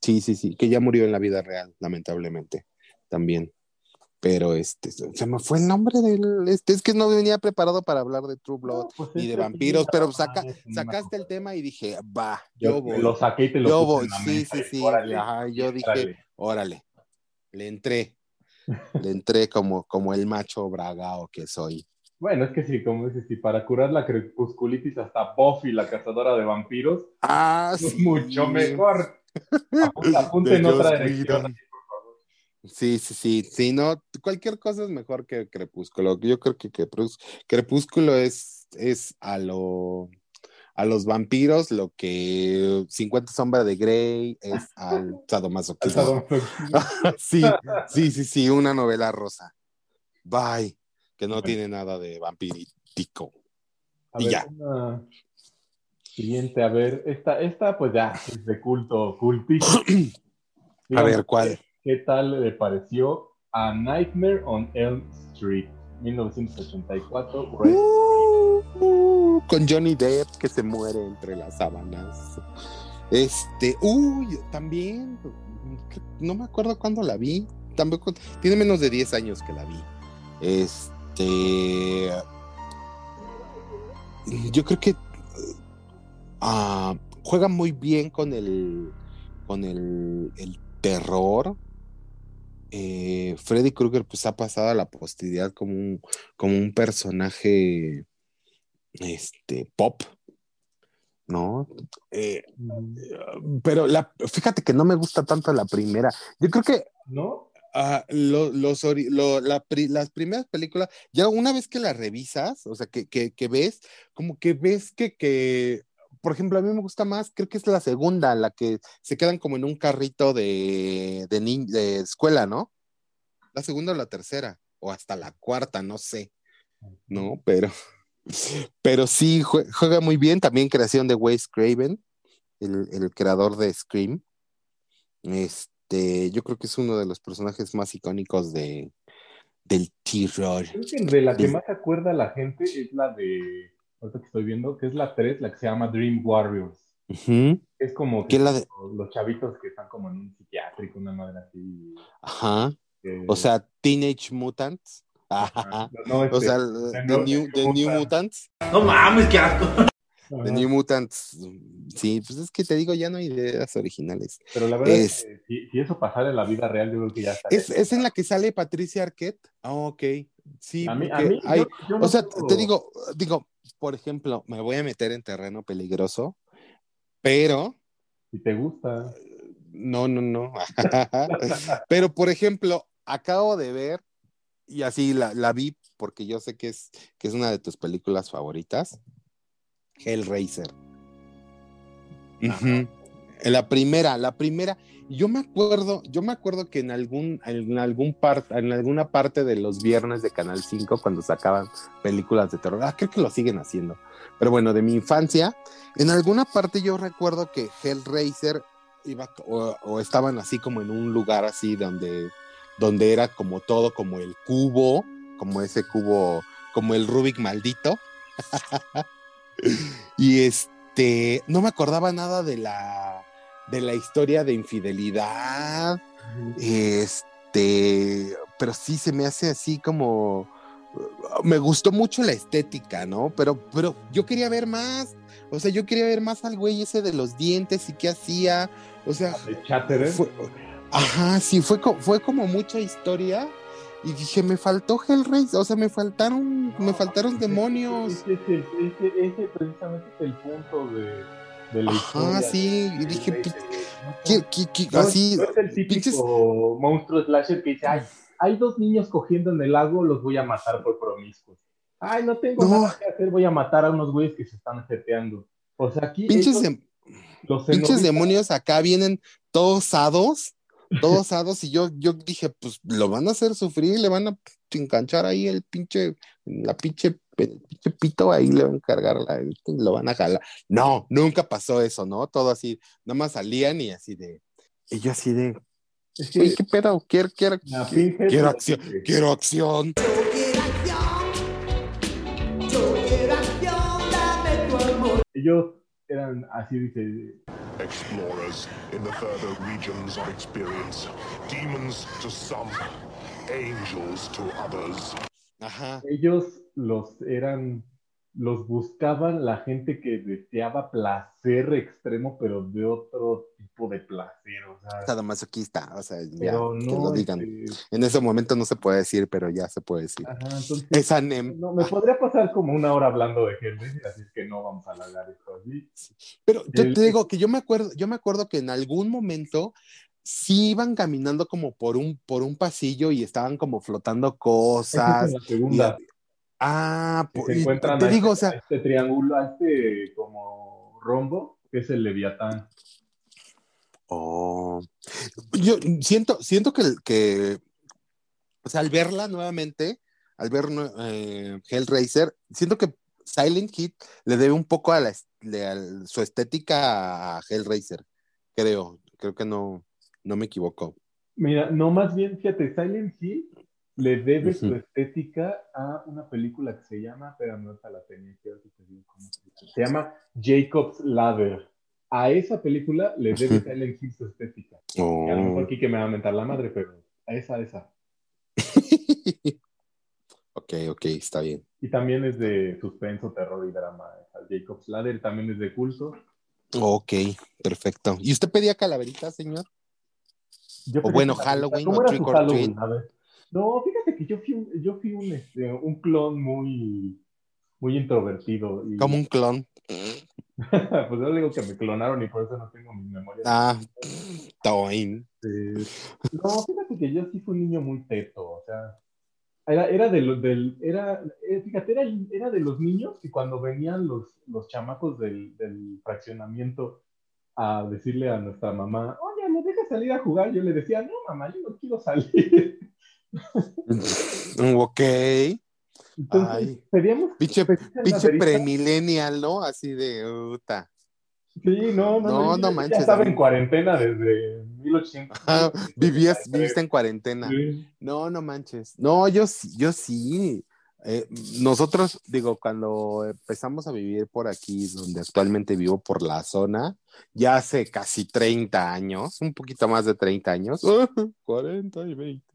sí, sí, sí, que ya murió en la vida real, lamentablemente, también. Pero este, se me fue el nombre del, este, es que no venía preparado para hablar de True Blood pues ni de vampiros, pero no, saca, no sacaste el tema y dije, va, Yo voy. lo saqué y te lo yo voy, sí, sí, sí, órale, ajá, yo dije, órale. órale, le entré, le entré como, como el macho bragao que soy. Bueno, es que sí, como dices, si para curar la crepusculitis hasta Buffy, la cazadora de vampiros, Ah, es sí. mucho mejor. Apunta, apunta De en otra dirección. Sí, sí, sí, sí, no, cualquier cosa es mejor que Crepúsculo. Yo creo que Crepús- Crepúsculo es, es a lo a los vampiros lo que 50 sombras de Grey es al sadomasoquismo. sí, sí, sí, sí, una novela rosa. Bye, que no tiene nada de vampirítico. A Y ver, ya. una siguiente, a ver, esta, esta pues ya es de culto, cultísimo. A ver, ¿cuál? ¿Qué tal le pareció a Nightmare on Elm Street? 1984. Red Uh, con Johnny Depp que se muere entre las sábanas. Este, uy, también, no me acuerdo cuándo la vi. Tampoco, tiene menos de 10 años que la vi. Este, yo creo que ah, juega muy bien con el, con el, el terror. Eh, Freddy Krueger pues ha pasado a la posteridad como un, como un personaje este pop, ¿no? Eh, pero la, fíjate que no me gusta tanto la primera. Yo creo que ¿No? Lo- los ori- lo- la las primeras películas, ya una vez que las revisas, o sea, que, que- que ves, como que ves que, que, por ejemplo, a mí me gusta más, creo que es la segunda, la que se quedan como en un carrito de, de, ni- de escuela, ¿no? La segunda o la tercera, o hasta la cuarta, no sé, ¿no? Pero, pero sí, jue- juega muy bien, también creación de Wes Craven, el, el creador de Scream. Este, yo creo que es uno de los personajes más icónicos de, del terror. Creo que de la que más se acuerda la gente es la de, ahorita que estoy viendo, que es la 3, la que se llama Dream Warriors. Es como ¿Qué que es la de- los, chavitos que están como en un psiquiátrico, una madre así. Ajá. O sea, Teenage Mutants. Ajá. no, este, o sea, The The New- New, the New Mutants. No mames, qué asco. The New Mutants. Sí, pues es que te digo, ya no hay ideas originales. Pero la verdad Es- es que si, si eso pasara en la vida real, yo creo que ya está. ¿Es, es en la que sale Patricia Arquette? Ah, ok. Sí, A mí- a mí, hay- yo- yo no o sea, te digo, digo, por ejemplo, me voy a meter en terreno peligroso, pero Si te gusta. no, no, no. pero, por ejemplo, acabo de ver, y así la, la vi porque yo sé que es, que es una de tus películas favoritas, Hellraiser. La primera, la primera. Yo me acuerdo, yo me acuerdo que en algún, en algún par- en alguna parte de los viernes de Canal 5, cuando sacaban películas de terror, ah, creo que lo siguen haciendo. Pero bueno, de mi infancia, en alguna parte yo recuerdo que Hellraiser iba o, o estaban así como en un lugar así donde, donde era como todo, como el cubo, como ese cubo, como el Rubik maldito. y este, no me acordaba nada de la, de la historia de infidelidad. Este, pero sí se me hace así como. Me gustó mucho la estética, ¿no? Pero, pero yo quería ver más. O sea, yo quería ver más al güey ese de los dientes y qué hacía. O sea, De Chatterer. fue- ajá, sí, fue, fue como mucha historia. Y dije, me faltó Hellraiser, o sea, me faltaron, me faltaron demonios. Ese, ese- ese precisamente es el punto de, de la Ajá, historia. sí, y dije, pues, ¿qué- qué- qué- No, así, no es el típico pinches- monstruo slasher que dice, ay, hay dos niños cogiendo en el lago, los voy a matar por promiscuos. Ay, no tengo No. nada que hacer, voy a matar a unos güeyes que se están jeteando. O sea, aquí pinches, dem- los pinches demonios acá vienen todos sados, todos sados, y yo, yo dije, pues lo van a hacer sufrir, le van a enganchar ahí el pinche, la pinche el pinche pito ahí le van a cargar, la, lo van a jalar. No, nunca pasó eso, ¿no? Todo así, nada más salían y así de, y yo así de, Es "Güey, que ¿qué pedo? Quiero, quiero, quiero, Pinhead- quiero acción, quiero acción. ellos eran así, dice, Explorers in the further regions of experience. Demons to some, angels to others. Ajá. ellos los eran, los buscaban la gente que deseaba placer extremo, pero de otro tipo de placer, o sea, Sadomasoquista, o sea, ya, que lo digan. este, En ese momento no se puede decir, pero ya se puede decir. ajá, entonces, Esa nem- no, me podría pasar como una hora hablando de Hellraiser, así es que no vamos a alargar esto así. Pero yo El- te digo que yo me acuerdo, yo me acuerdo que en algún momento sí iban caminando como por un, por un pasillo y estaban como flotando cosas. es la segunda, ah, se encuentran te digo, o este, a sea, este triángulo, a este como rombo, que es el Leviatán. oh, yo siento, siento que, que, o sea, al verla nuevamente, al ver eh, Hellraiser, siento que Silent Hit le debe un poco a, la, a su estética a Hellraiser, creo, creo que no, no me equivoco. Mira, no, más bien, fíjate, Silent Hill le debe su estética a una película que se llama, pero no esta la tenía te digo cómo se llama. Se llama Jacob's Ladder. A esa película le debe Ujú. Silent Hill su estética. Oh. A lo mejor aquí que me va a mentar la madre, pero a esa, a esa. ok, ok, está bien. Y también es de suspenso, terror y drama. Jacob's Ladder también es de culto. Ok, perfecto. ¿Y usted pedía calaveritas, señor? Yo O bueno, Halloween ¿Cómo o trick or treat. No, fíjate que yo fui, un- yo fui un, este, un clon muy, muy introvertido. Y, Como un clon. pues yo digo que me clonaron y por eso no tengo mis memorias. Ah, Toin. No, fíjate que yo sí fui un niño muy teto, o sea, era, era de los del, era, eh, fíjate, era, era de los niños que cuando venían los, los chamacos del, del fraccionamiento a decirle a nuestra mamá, oye, ¿me dejas salir a jugar? Yo le decía, no, mamá, yo no quiero salir. ok. Entonces, Ay. pedíamos, Pinche, premillennial, ¿no? Así de puta. Sí, no, no, No, no ya manches, estaba en cuarentena desde 1800. Ajá, vivías, viviste en cuarentena. Sí. No, no manches. No, yo sí, yo sí. Eh, nosotros, digo, cuando empezamos a vivir por aquí, donde actualmente vivo por la zona, ya hace casi 30 años, un poquito más de 30 años, 40 y 20.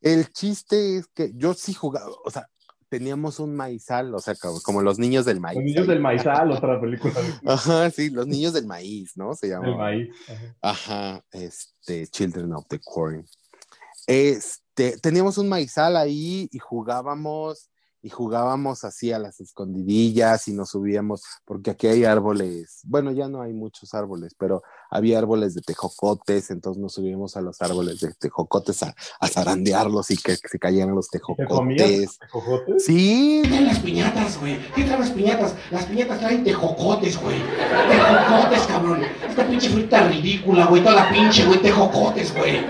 El chiste es que yo sí jugaba, o sea, teníamos un maizal, o sea, como, como los niños del maíz. Los niños del maizal, otra película. Ajá, sí, los niños del maíz, ¿no? Se llama. El maíz. ajá. Ajá, este, Children of the Corn. Este, teníamos un maizal ahí y jugábamos, y jugábamos así a las escondidillas y nos subíamos, porque aquí hay árboles, bueno, ya no hay muchos árboles, pero había árboles de tejocotes, entonces nos subíamos a los árboles de tejocotes a, a zarandearlos y que se cayeran los ¿Te comías tejocotes. tejocotes? Sí, traen las piñatas, güey? ¿Qué traen las piñatas? Las piñatas traen tejocotes, güey. Tejocotes, cabrón. Esta pinche fruta ridícula, güey. Toda la pinche, güey. Tejocotes, güey.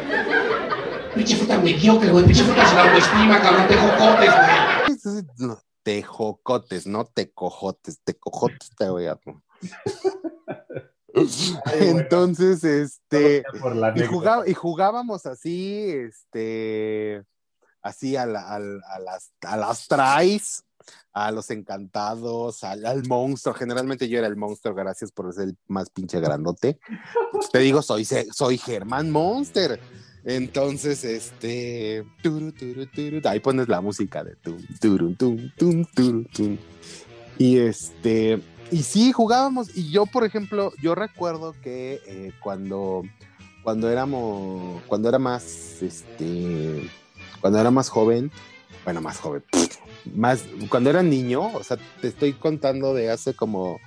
Pinche fruta mediocre, güey. Pinche fruta sin autoestima, cabrón. Tejocotes, güey. No, tejocotes, no tecojotes, tecojotes te voy a... Entonces, este, y, jugaba- y jugábamos así, este, así a, la- al- a las, a las tries, a los encantados, al, al monstruo. Generalmente yo era el monstruo, gracias por ser el más pinche grandote. Pues te digo, soy, soy Germán Monster. Entonces, este, ahí pones la música de tum, tum, tum, tum. Y este, y sí, jugábamos. Y yo, por ejemplo, yo recuerdo que eh, cuando, cuando éramos, cuando era más, este, cuando era más joven, bueno, más joven, más, cuando era niño, o sea, te estoy contando de hace como,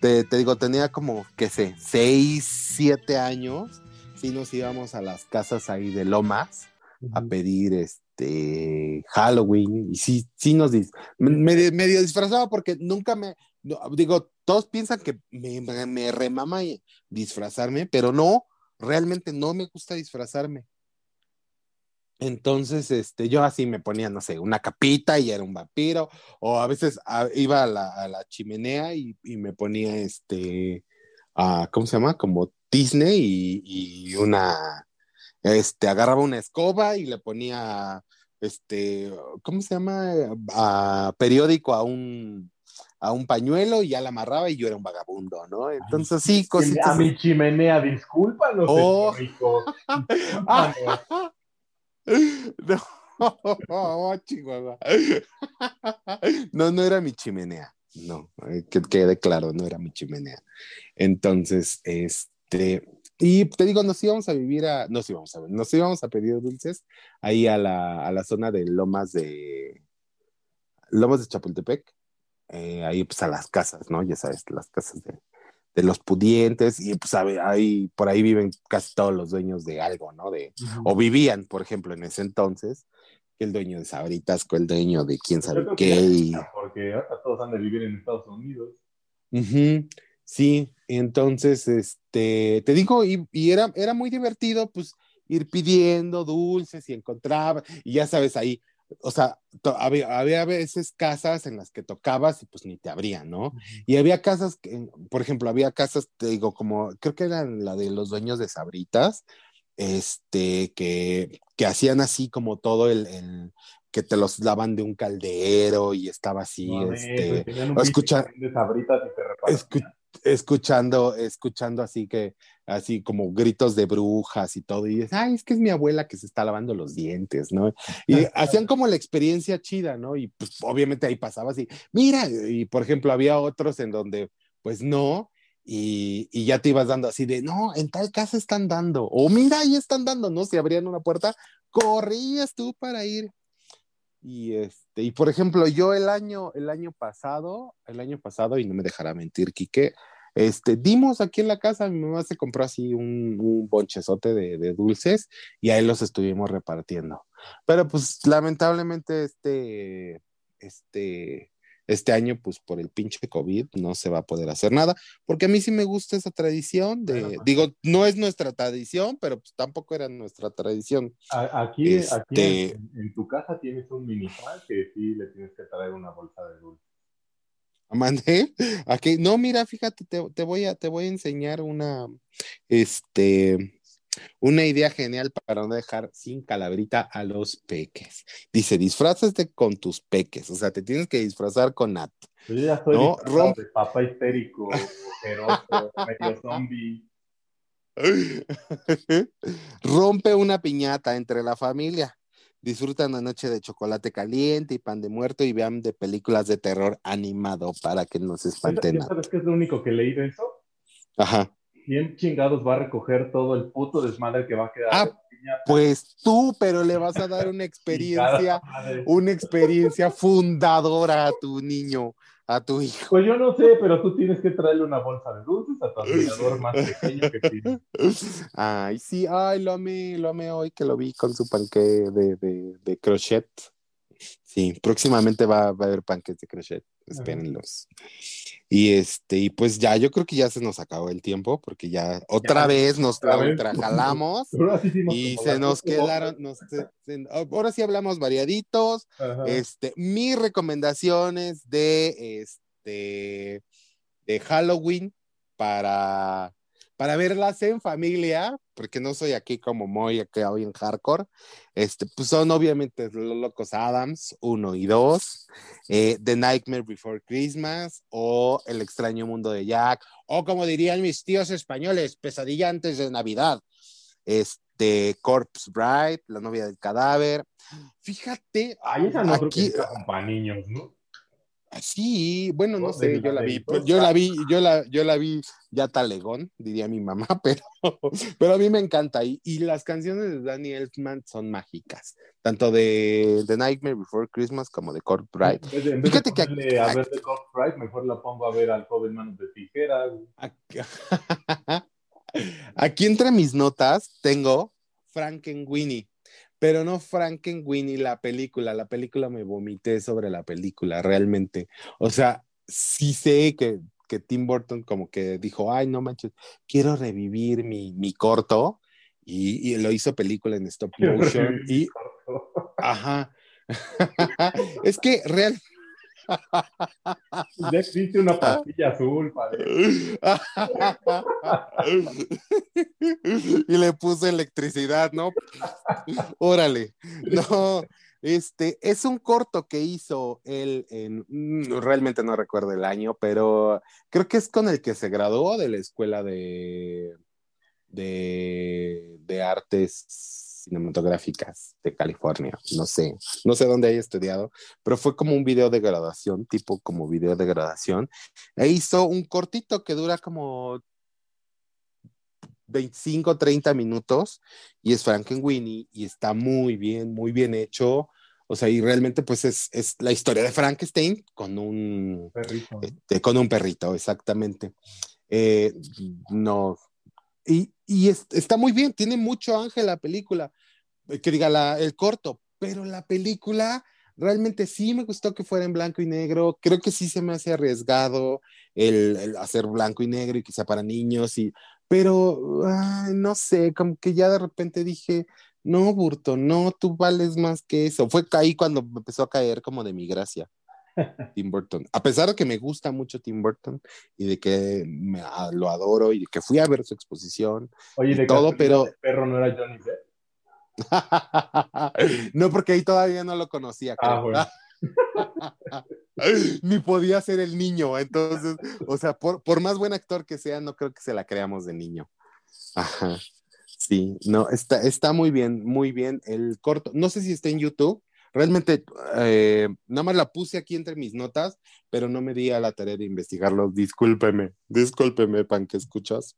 te, te digo, tenía como, qué sé, seis, siete años, sí nos íbamos a las casas ahí de Lomas a pedir este Halloween y sí, sí nos dis- me, me- medio disfrazaba porque nunca me no, digo, todos piensan que me, me, me remama y- disfrazarme, pero no, realmente no me gusta disfrazarme. Entonces, este, yo así me ponía, no sé, una capita y era un vampiro, o a veces a, iba a la, a la, chimenea y, y me ponía, este, a, ¿cómo se llama? Como Disney y, y, una, este, agarraba una escoba y le ponía, este, ¿cómo se llama? A periódico a un, a un pañuelo y ya la amarraba y yo era un vagabundo, ¿no? Entonces sí, cositas. A mi chimenea, discúlpanos, oh. No, oh, Chihuahua. No, no era mi chimenea. No, eh, que quede claro, no era mi chimenea. Entonces, este, y te digo, nos íbamos a vivir a, nos íbamos a nos íbamos a pedir dulces ahí a la, a la zona de Lomas de, Lomas de Chapultepec, eh, ahí pues a las casas, ¿no? Ya sabes, las casas de, de los pudientes y pues ahí, por ahí viven casi todos los dueños de algo, ¿no? De, O vivían, por ejemplo, en ese entonces, el dueño de Sabritas, el dueño de quién sabe qué. Y... Porque ahora todos han de vivir en Estados Unidos. Sí, entonces, este, te digo, y, y, era, era muy divertido, pues, ir pidiendo dulces y encontraba, y ya sabes, ahí o sea, había, había, veces casas en las que tocabas y pues ni te abrían, ¿no? Y había casas, que, por ejemplo, había casas, te digo, como, creo que eran la de los dueños de Sabritas, este, que, que hacían así como todo el, el que te los daban de un caldero y estaba así, no, este, escucha, de Sabritas y te escuchando, escuchando así que, así como gritos de brujas y todo, y dices, ay, es que es mi abuela que se está lavando los dientes, ¿no? Y hacían como la experiencia chida, ¿no? Y pues obviamente ahí pasaba así, mira, y por ejemplo había otros en donde, pues no, y, y, ya te ibas dando así de, no, en tal casa están dando, o mira, ahí están dando, ¿no? Si abrían una puerta, corrías tú para ir. Y este, y por ejemplo, yo el año, el año pasado, el año pasado, y no me dejará mentir, Quique, este, dimos aquí en la casa, mi mamá se compró así un, un bonchezote de, de, dulces y ahí los estuvimos repartiendo. Pero pues lamentablemente este, este, este año, pues por el pinche COVID no se va a poder hacer nada, porque a mí sí me gusta esa tradición de, pues, digo, no es nuestra tradición, pero pues tampoco era nuestra tradición. Aquí, este... aquí en, en, tu casa tienes un mini que sí le tienes que traer una bolsa de dulces. Mandé. Aquí, no, mira, fíjate, te, te, voy a, te voy a enseñar una, este, una idea genial para no dejar sin calabrita a los peques. Dice, disfrázate con tus peques, o sea, te tienes que disfrazar con Nat. Yo ya estoy ¿no? De papá histérico, ojeroso, medio zombie. Rompe una piñata entre la familia disfrutan una noche de chocolate caliente y pan de muerto y vean de películas de terror animado para que no se espanten. ¿Sabes qué es lo único que leí de eso? Ajá. ¿Quién chingados va a recoger todo el puto desmadre que va a quedar? Ah, pues tú, pero le vas a dar una experiencia, una experiencia fundadora a tu niño a tu hijo. Pues yo no sé, pero tú tienes que traerle una bolsa de dulces a tu admirador más pequeño que tiene. Ay, sí, ay, lo amé, lo amé hoy que lo vi con su panque de, de, de crochet. Sí, próximamente va, va, a haber panques de crochet, espérenlos. Y este, y pues ya, yo creo que ya se nos acabó el tiempo, porque ya otra ya, vez nos trajalamos y se nos quedaron, nos, se, se, ahora sí hablamos variaditos. Ajá. Este, mis recomendaciones de este de Halloween para para verlas en familia, porque no soy aquí como muy aquí hoy en hardcore, este, pues son obviamente Los Locos Adams 1 y 2, eh, The Nightmare Before Christmas o El extraño mundo de Jack, o como dirían mis tíos españoles, Pesadilla antes de Navidad, este, Corpse Bride, La novia del cadáver. Fíjate, esa no aquí, creo que para niños, ¿no? Sí, bueno, no sé, yo la vi, yo la vi, yo la, yo la vi ya talegón, diría mi mamá, pero, pero a mí me encanta. Y, y las canciones de Danny Elfman son mágicas, tanto de The Nightmare Before Christmas como de Court Bride. En vez Fíjate de que a ver de Court Bride, mejor la pongo a ver al joven manos de tijeras. Aquí entre mis notas tengo Frankenweenie pero no Frankenweenie la película, la película me vomité sobre la película, realmente. O sea, sí sé que, que Tim Burton como que dijo, ay, no manches, quiero revivir mi, mi corto, y, y, lo hizo película en stop motion, y, Ajá. es que real. Ya existe una pastilla azul, padre. y le puse electricidad, ¿no? Órale. No, este es un corto que hizo él en, mm, realmente no recuerdo el año, pero creo que es con el que se graduó de la escuela de, de, de artes cinematográficas de California. No sé, no sé dónde haya estudiado, pero fue como un video de graduación, tipo como video de graduación. E hizo un cortito que dura como 25, 30 minutos y es Frankenweenie y está muy bien, muy bien hecho. O sea, y realmente pues es, es la historia de Frankenstein con un perrito, este, con un perrito, exactamente. Eh, no, y, y es, está muy bien, tiene mucho ángel la película, eh, que diga el corto, pero la película realmente sí me gustó que fuera en blanco y negro, creo que sí se me hace arriesgado el, hacer blanco y negro y sea para niños, y, pero no sé, como que ya de repente dije, no, Burto, no, tú vales más que eso. Fue ahí cuando empezó a caer como de mi gracia. Tim Burton. A pesar de que me gusta mucho Tim Burton y de que me, ah, lo adoro y de que fui a ver su exposición Oye, y de todo, pero El perro no era Johnny Depp. no porque ahí todavía no lo conocía. Ah, creo. Ni podía ser el niño, entonces, o sea, por, por más buen actor que sea, no creo que se la creamos de niño. Ajá. Sí, no, está, está muy bien, muy bien. El corto, no sé si está en YouTube. Realmente, eh, nada más la puse aquí entre mis notas, pero no me di a la tarea de investigarlo. Discúlpeme, discúlpeme, pan que escuchas.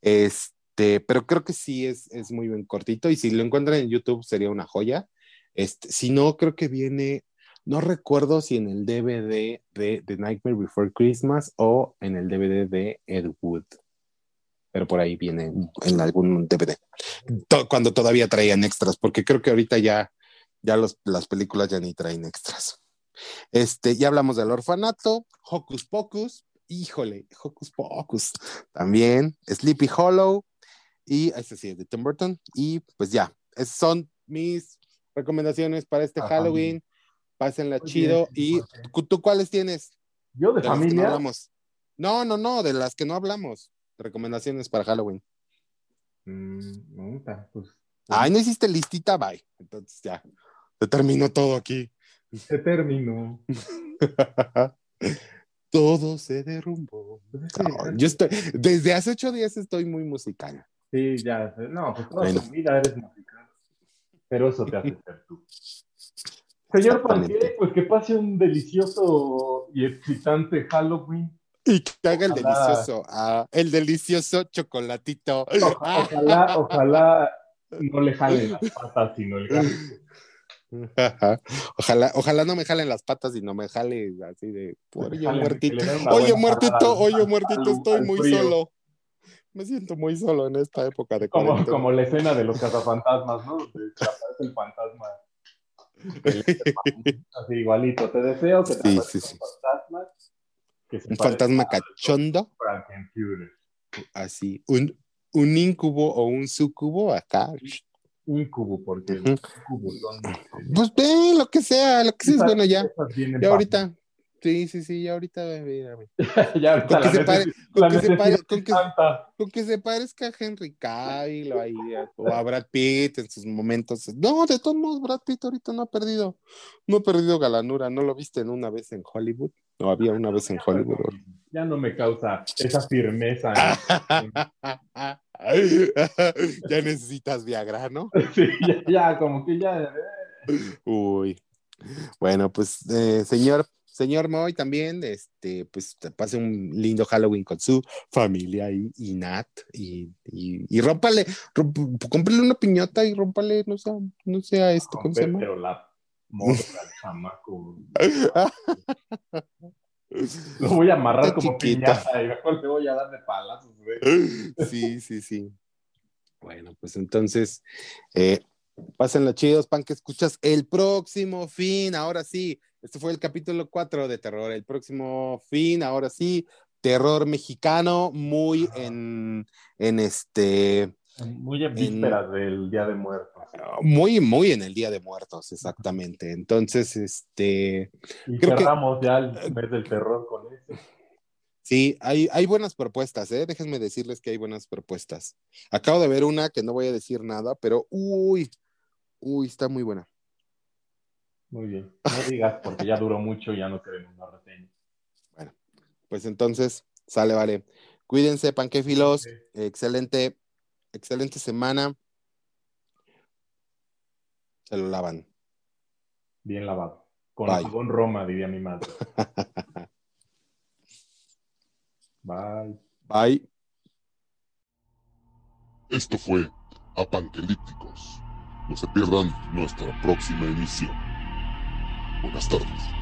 Este, pero creo que sí es, es muy bien cortito y si lo encuentran en YouTube sería una joya. Este, si no, creo que viene, no recuerdo si en el DVD de The Nightmare Before Christmas o en el DVD de Ed Wood pero por ahí viene en algún DVD. To- cuando todavía traían extras, porque creo que ahorita ya, ya los, las películas ya ni traen extras. Este, ya hablamos del orfanato, Hocus Pocus, híjole, Hocus Pocus también, Sleepy Hollow, y ese sí es de Tim Burton, y pues ya, esas son mis recomendaciones para este Ah, Halloween. Pásenla Muy chido. bien, ¿Y ¿tú, tú cuáles tienes? Yo de no familia. hablamos. No, no, no, de las que no hablamos. Recomendaciones para Halloween. Mm, nunca, pues. Ay, no hiciste listita, bye. Entonces ya, se terminó todo aquí. Se terminó. todo se derrumbó. No, yo estoy, desde hace ocho días estoy muy musical. Sí, ya. No, pues toda Bueno. tu vida eres musical. Pero eso te hace ser tú. Señor. Panqué, pues que pase un delicioso y excitante Halloween. Y que haga el delicioso, ah, el delicioso chocolatito. Oja- Ojalá, ojalá no le jalen las patas, sino el gato. Ojalá, ojalá no me jalen las patas y no me jale así de, oye, jalen, muertito, oye, muertito, oye, muertito, estoy muy frío. solo. Me siento muy solo en esta época de Como, cuarentena. como la escena de los cazafantasmas, ¿no? Aparece el fantasma. Así igualito. Te deseo que te Sí, sí, sí. un fantasma. Que Un cachondo, así, un, un incubo o un sucubo acá. Incubo, porque son. Pues ve, lo que sea, lo que sea es bueno ya. Ya ahorita, sí, sí, sí, ya ahorita, ya Con que se pare- necesidad- con la que se pare- necesidad con es que- tanta. Con que se parezca a Henry Cavill o, ahí, o a Brad Pitt en sus momentos. No, de todos modos, Brad Pitt ahorita no ha perdido, no ha perdido galanura. ¿No lo viste en una vez en Hollywood? No había una vez en Hollywood. Ya no me causa esa firmeza. ya necesitas Viagra, ¿no? Sí, ya, ya, como que ya. eh, Uy. Bueno, pues, eh, señor, señor Moy también, este, pues te pase un lindo Halloween con su familia y, y Nat, y, y, y rómpale, romp- cómprale una piñata y rómpale, no sé, no sé a este, ¿cómo se llama? Pero la morra, el chamaco. Lo voy a amarrar Está como chiquita. piñata y mejor le voy a dar de palazos, güey. Sí, sí, sí. Bueno, pues entonces, eh, pásenla chidos, pan que escuchas el próximo fin, ahora sí. Este fue el capítulo 4 de terror. El próximo fin, ahora sí, terror mexicano, muy en, en este, Muy en vísperas del Día de Muertos. Muy, muy en el Día de Muertos, exactamente. Entonces, este. Y creo que- cerramos ya el mes del terror con eso. Sí, hay, hay buenas propuestas, ¿eh? Déjenme decirles que hay buenas propuestas. Acabo de ver una que no voy a decir nada, pero uy, uy, está muy buena. Muy bien. No digas porque ya duró mucho y ya no queremos una reseña. Pues entonces, sale, vale. Cuídense, panquefilos. Excelente, excelente semana. Se lo lavan. Bien lavado. Con Bye. jabón Roma, diría mi madre. Bye. Bye. Esto fue Apanquelípticos. No se pierdan nuestra próxima emisión. Buenas tardes.